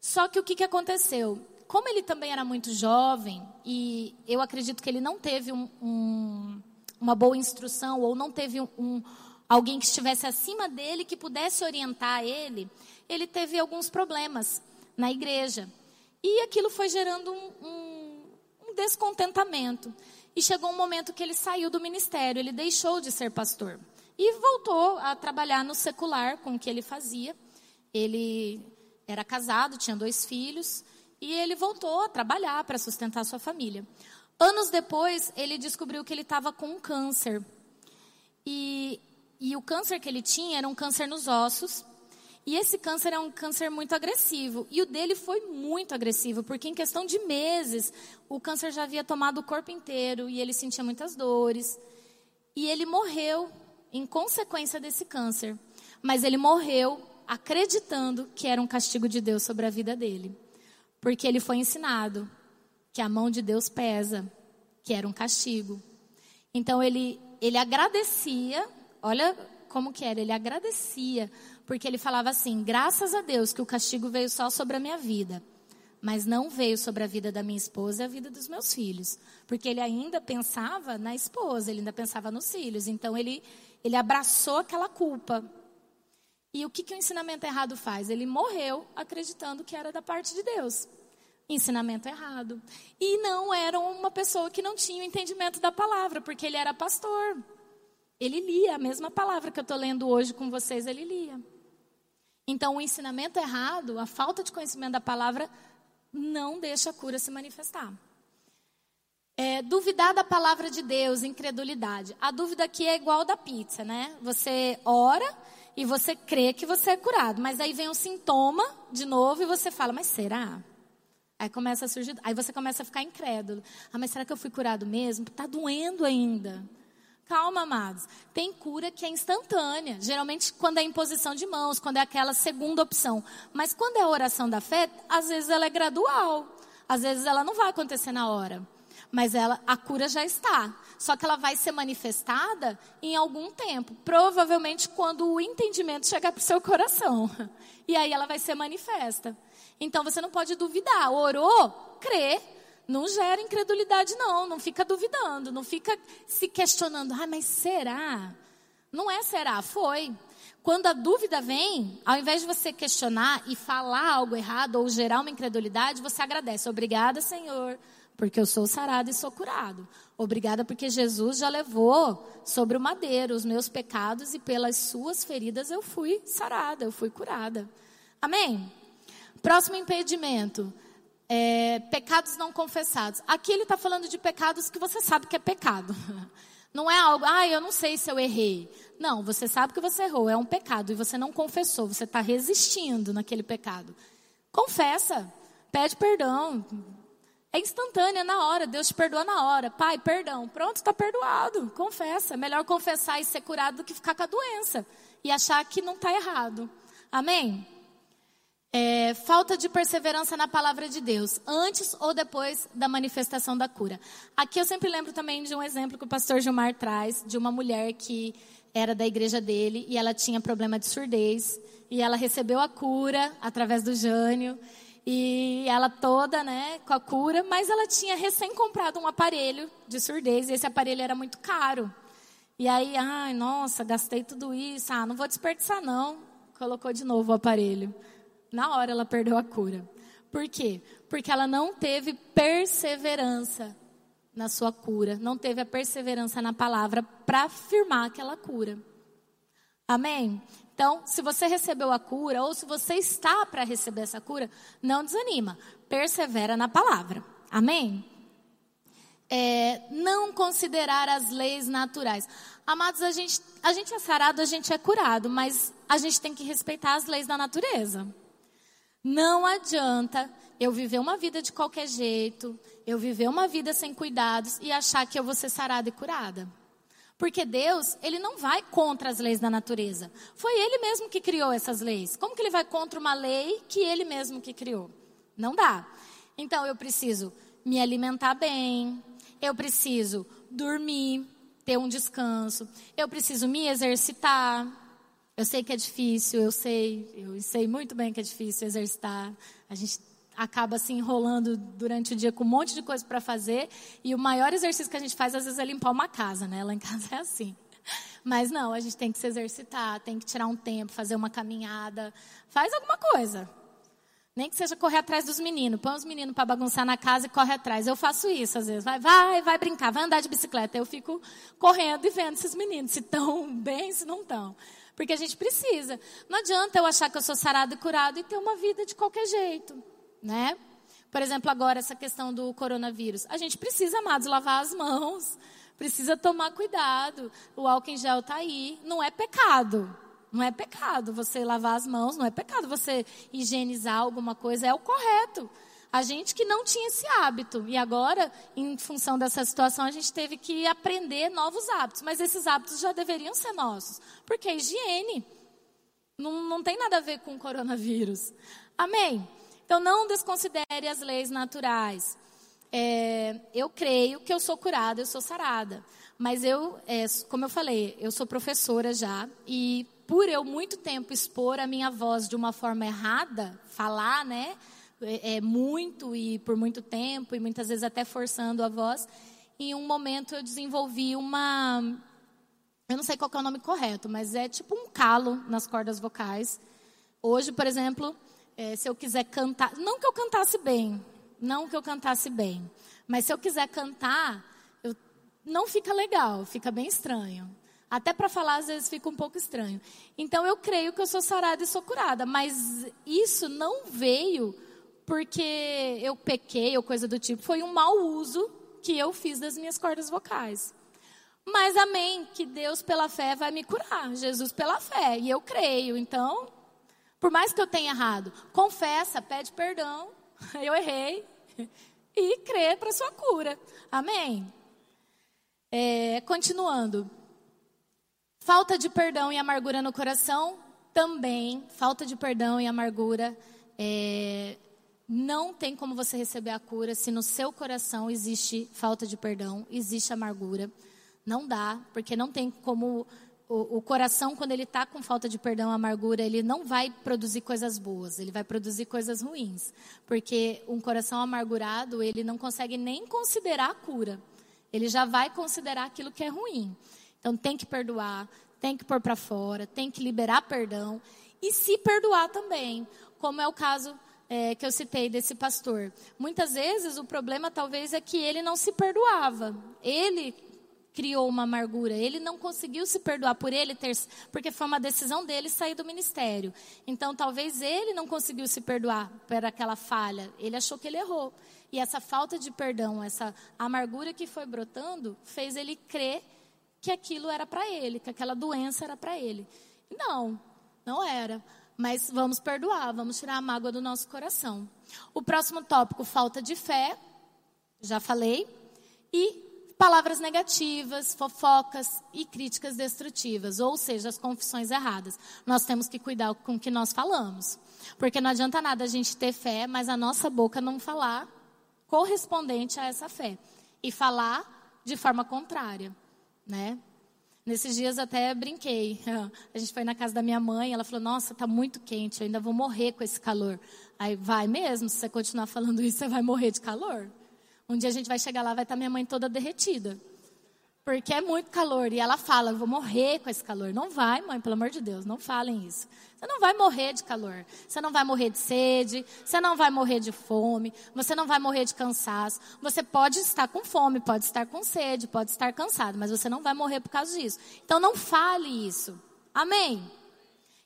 Só que o que, que aconteceu? Como ele também era muito jovem, e eu acredito que ele não teve um, um, uma boa instrução, ou não teve um, alguém que estivesse acima dele que pudesse orientar ele, ele teve alguns problemas na igreja. E aquilo foi gerando um, um, um descontentamento. E chegou um momento que ele saiu do ministério, ele deixou de ser pastor. E voltou a trabalhar no secular com o que ele fazia. Ele era casado, tinha dois filhos, e ele voltou a trabalhar para sustentar sua família. Anos depois, ele descobriu que ele estava com um câncer. E, e o câncer que ele tinha era um câncer nos ossos. E esse câncer é um câncer muito agressivo. E o dele foi muito agressivo, porque em questão de meses, o câncer já havia tomado o corpo inteiro e ele sentia muitas dores. E ele morreu em consequência desse câncer. Mas ele morreu acreditando que era um castigo de Deus sobre a vida dele. Porque ele foi ensinado que a mão de Deus pesa, que era um castigo. Então ele, ele agradecia, olha como que era, ele agradecia, porque ele falava assim: graças a Deus que o castigo veio só sobre a minha vida, mas não veio sobre a vida da minha esposa e a vida dos meus filhos, porque ele ainda pensava na esposa, ele ainda pensava nos filhos, então ele, ele abraçou aquela culpa. E o que, que o ensinamento errado faz? Ele morreu acreditando que era da parte de Deus. Ensinamento errado. E não era uma pessoa que não tinha o entendimento da palavra, porque ele era pastor. Ele lia a mesma palavra que eu estou lendo hoje com vocês, ele lia. Então, o ensinamento errado, a falta de conhecimento da palavra, não deixa a cura se manifestar. É, duvidar da palavra de Deus, incredulidade. A dúvida aqui é igual da pizza, né? Você ora e você crê que você é curado, mas aí vem um sintoma de novo e você fala, mas será? Aí começa a surgir, aí você começa a ficar incrédulo. Ah, mas será que eu fui curado mesmo? Está doendo ainda. Calma, amados. Tem cura que é instantânea. Geralmente quando é imposição de mãos, quando é aquela segunda opção. Mas quando é a oração da fé, às vezes ela é gradual. Às vezes ela não vai acontecer na hora. Mas ela, a cura já está. Só que ela vai ser manifestada em algum tempo. Provavelmente quando o entendimento chegar para o seu coração. E aí ela vai ser manifesta. Então você não pode duvidar. Orou, crê, não gera incredulidade, não. Não fica duvidando, não fica se questionando. Ah, mas será? Não é será, foi. Quando a dúvida vem, ao invés de você questionar e falar algo errado ou gerar uma incredulidade, você agradece. Obrigada, Senhor, porque eu sou sarado e sou curado. Obrigada porque Jesus já levou sobre o madeiro os meus pecados e pelas suas feridas eu fui sarada, eu fui curada. Amém? Próximo impedimento é, pecados não confessados. Aqui ele está falando de pecados que você sabe que é pecado. Não é algo, ah, eu não sei se eu errei. Não, você sabe que você errou, é um pecado e você não confessou, você está resistindo naquele pecado. Confessa, pede perdão. É instantânea na hora, Deus te perdoa na hora. Pai, perdão, pronto, está perdoado. Confessa. Melhor confessar e ser curado do que ficar com a doença e achar que não está errado. Amém? É, falta de perseverança na palavra de Deus, antes ou depois da manifestação da cura. Aqui eu sempre lembro também de um exemplo que o pastor Gilmar traz, de uma mulher que era da igreja dele e ela tinha problema de surdez. E ela recebeu a cura através do Jânio. E ela toda, né, com a cura, mas ela tinha recém comprado um aparelho de surdez e esse aparelho era muito caro. E aí, ai, nossa, gastei tudo isso, ah, não vou desperdiçar não. Colocou de novo o aparelho. Na hora ela perdeu a cura. Por quê? Porque ela não teve perseverança na sua cura, não teve a perseverança na palavra para afirmar aquela cura. Amém? Então, se você recebeu a cura ou se você está para receber essa cura, não desanima, persevera na palavra. Amém? É, não considerar as leis naturais. Amados, a gente, a gente é sarado, a gente é curado, mas a gente tem que respeitar as leis da natureza. Não adianta eu viver uma vida de qualquer jeito, eu viver uma vida sem cuidados e achar que eu vou ser sarada e curada. Porque Deus, ele não vai contra as leis da natureza. Foi ele mesmo que criou essas leis. Como que ele vai contra uma lei que ele mesmo que criou? Não dá. Então eu preciso me alimentar bem, eu preciso dormir, ter um descanso, eu preciso me exercitar, eu sei que é difícil, eu sei, eu sei muito bem que é difícil exercitar. A gente acaba se enrolando durante o dia com um monte de coisa para fazer. E o maior exercício que a gente faz, às vezes, é limpar uma casa, né? Lá em casa é assim. Mas não, a gente tem que se exercitar, tem que tirar um tempo, fazer uma caminhada. Faz alguma coisa. Nem que seja correr atrás dos meninos. Põe os meninos para bagunçar na casa e corre atrás. Eu faço isso às vezes. Vai, vai, vai brincar, vai andar de bicicleta. Eu fico correndo e vendo esses meninos, se estão bem, se não estão. Porque a gente precisa. Não adianta eu achar que eu sou sarado e curado e ter uma vida de qualquer jeito, né? Por exemplo, agora essa questão do coronavírus. A gente precisa, amados, lavar as mãos. Precisa tomar cuidado. O álcool em gel está aí. Não é pecado. Não é pecado você lavar as mãos, não é pecado você higienizar alguma coisa, é o correto. A gente que não tinha esse hábito. E agora, em função dessa situação, a gente teve que aprender novos hábitos. Mas esses hábitos já deveriam ser nossos. Porque é higiene. Não, não tem nada a ver com o coronavírus. Amém? Então, não desconsidere as leis naturais. É, eu creio que eu sou curada, eu sou sarada. Mas eu, é, como eu falei, eu sou professora já. E por eu muito tempo expor a minha voz de uma forma errada, falar, né? É, é, muito e por muito tempo, e muitas vezes até forçando a voz, em um momento eu desenvolvi uma. Eu não sei qual é o nome correto, mas é tipo um calo nas cordas vocais. Hoje, por exemplo, é, se eu quiser cantar. Não que eu cantasse bem, não que eu cantasse bem, mas se eu quiser cantar, eu, não fica legal, fica bem estranho. Até para falar, às vezes fica um pouco estranho. Então, eu creio que eu sou sarada e sou curada. Mas isso não veio porque eu pequei ou coisa do tipo. Foi um mau uso que eu fiz das minhas cordas vocais. Mas amém, que Deus pela fé vai me curar. Jesus pela fé. E eu creio. Então, por mais que eu tenha errado, confessa, pede perdão. Eu errei. E crê para sua cura. Amém? É, continuando. Falta de perdão e amargura no coração, também, falta de perdão e amargura, é, não tem como você receber a cura se no seu coração existe falta de perdão, existe amargura. Não dá, porque não tem como. O, o coração, quando ele está com falta de perdão amargura, ele não vai produzir coisas boas, ele vai produzir coisas ruins. Porque um coração amargurado, ele não consegue nem considerar a cura. Ele já vai considerar aquilo que é ruim. Então tem que perdoar, tem que pôr para fora, tem que liberar perdão e se perdoar também, como é o caso é, que eu citei desse pastor. Muitas vezes o problema talvez é que ele não se perdoava. Ele criou uma amargura. Ele não conseguiu se perdoar por ele ter, porque foi uma decisão dele sair do ministério. Então, talvez ele não conseguiu se perdoar por aquela falha. Ele achou que ele errou. E essa falta de perdão, essa amargura que foi brotando, fez ele crer que aquilo era para ele, que aquela doença era para ele. Não, não era. Mas vamos perdoar, vamos tirar a mágoa do nosso coração. O próximo tópico, falta de fé, já falei. E palavras negativas, fofocas e críticas destrutivas, ou seja, as confissões erradas. Nós temos que cuidar com o que nós falamos. Porque não adianta nada a gente ter fé, mas a nossa boca não falar correspondente a essa fé. E falar de forma contrária né? Nesses dias até brinquei. A gente foi na casa da minha mãe, ela falou: "Nossa, tá muito quente, eu ainda vou morrer com esse calor". Aí vai mesmo, se você continuar falando isso, você vai morrer de calor. Um dia a gente vai chegar lá, vai estar tá minha mãe toda derretida. Porque é muito calor. E ela fala, vou morrer com esse calor. Não vai, mãe, pelo amor de Deus, não falem isso. Você não vai morrer de calor. Você não vai morrer de sede. Você não vai morrer de fome. Você não vai morrer de cansaço. Você pode estar com fome, pode estar com sede, pode estar cansado, mas você não vai morrer por causa disso. Então não fale isso. Amém?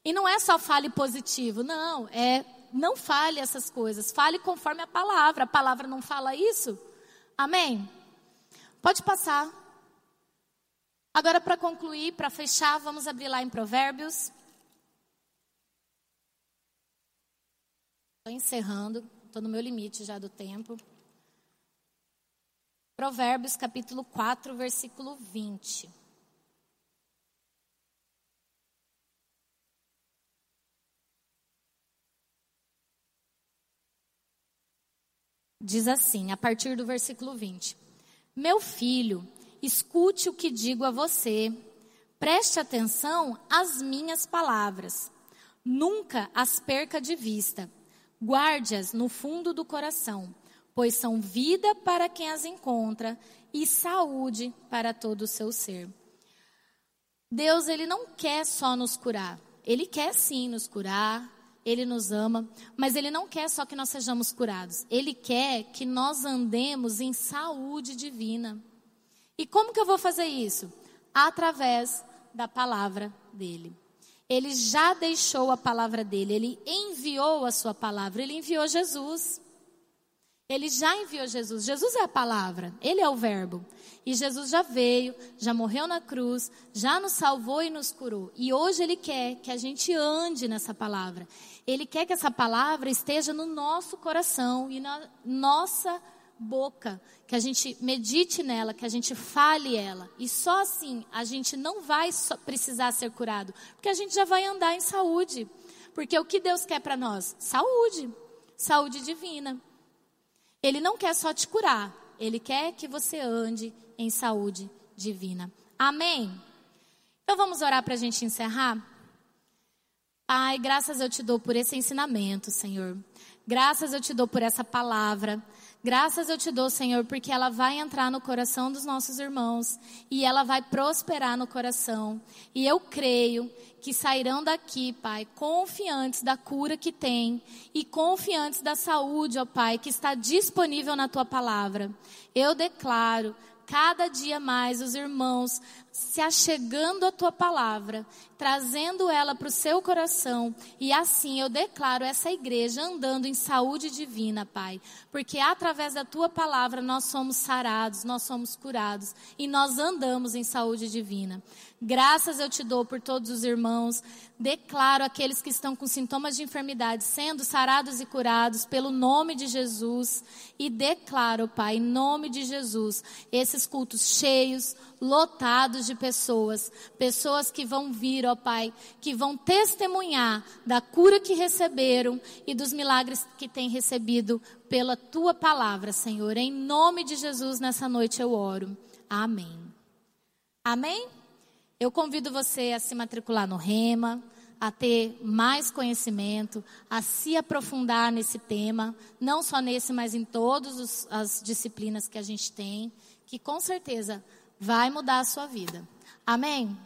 E não é só fale positivo, não. É não fale essas coisas. Fale conforme a palavra. A palavra não fala isso. Amém? Pode passar. Agora, para concluir, para fechar, vamos abrir lá em Provérbios. Estou encerrando, estou no meu limite já do tempo. Provérbios capítulo 4, versículo 20. Diz assim, a partir do versículo 20: Meu filho, escute o que digo a você. Preste atenção às minhas palavras. Nunca as perca de vista. Guarde-as no fundo do coração, pois são vida para quem as encontra e saúde para todo o seu ser. Deus, ele não quer só nos curar. Ele quer sim nos curar, Ele nos ama, mas Ele não quer só que nós sejamos curados. Ele quer que nós andemos em saúde divina. E como que eu vou fazer isso? Através da palavra dele. Ele já deixou a palavra dele, ele enviou a sua palavra, ele enviou Jesus. Ele já enviou Jesus. Jesus é a palavra, ele é o Verbo. E Jesus já veio, já morreu na cruz, já nos salvou e nos curou. E hoje ele quer que a gente ande nessa palavra. Ele quer que essa palavra esteja no nosso coração e na nossa boca, que a gente medite nela, que a gente fale ela. E só assim a gente não vai precisar ser curado, porque a gente já vai andar em saúde. Porque o que Deus quer para nós? Saúde, saúde divina. Ele não quer só te curar, ele quer que você ande em saúde divina. Amém? Então vamos orar para a gente encerrar? Pai, graças eu te dou por esse ensinamento, Senhor. Graças eu te dou por essa palavra. Graças eu te dou, Senhor, porque ela vai entrar no coração dos nossos irmãos e ela vai prosperar no coração. E eu creio que sairão daqui, Pai, confiantes da cura que tem e confiantes da saúde, ó Pai, que está disponível na tua palavra. Eu declaro cada dia mais os irmãos se achegando à tua palavra, trazendo ela para o seu coração. E assim eu declaro essa igreja andando em saúde divina, Pai. Porque através da tua palavra nós somos sarados, nós somos curados e nós andamos em saúde divina. Graças eu te dou por todos os irmãos. Declaro aqueles que estão com sintomas de enfermidade sendo sarados e curados pelo nome de Jesus. E declaro, Pai, em nome de Jesus, esses cultos cheios, lotados de pessoas, pessoas que vão vir, ó Pai, que vão testemunhar da cura que receberam e dos milagres que têm recebido pela tua palavra, Senhor. Em nome de Jesus, nessa noite eu oro. Amém. Amém? Eu convido você a se matricular no Rema, a ter mais conhecimento, a se aprofundar nesse tema, não só nesse, mas em todas as disciplinas que a gente tem, que com certeza vai mudar a sua vida. Amém?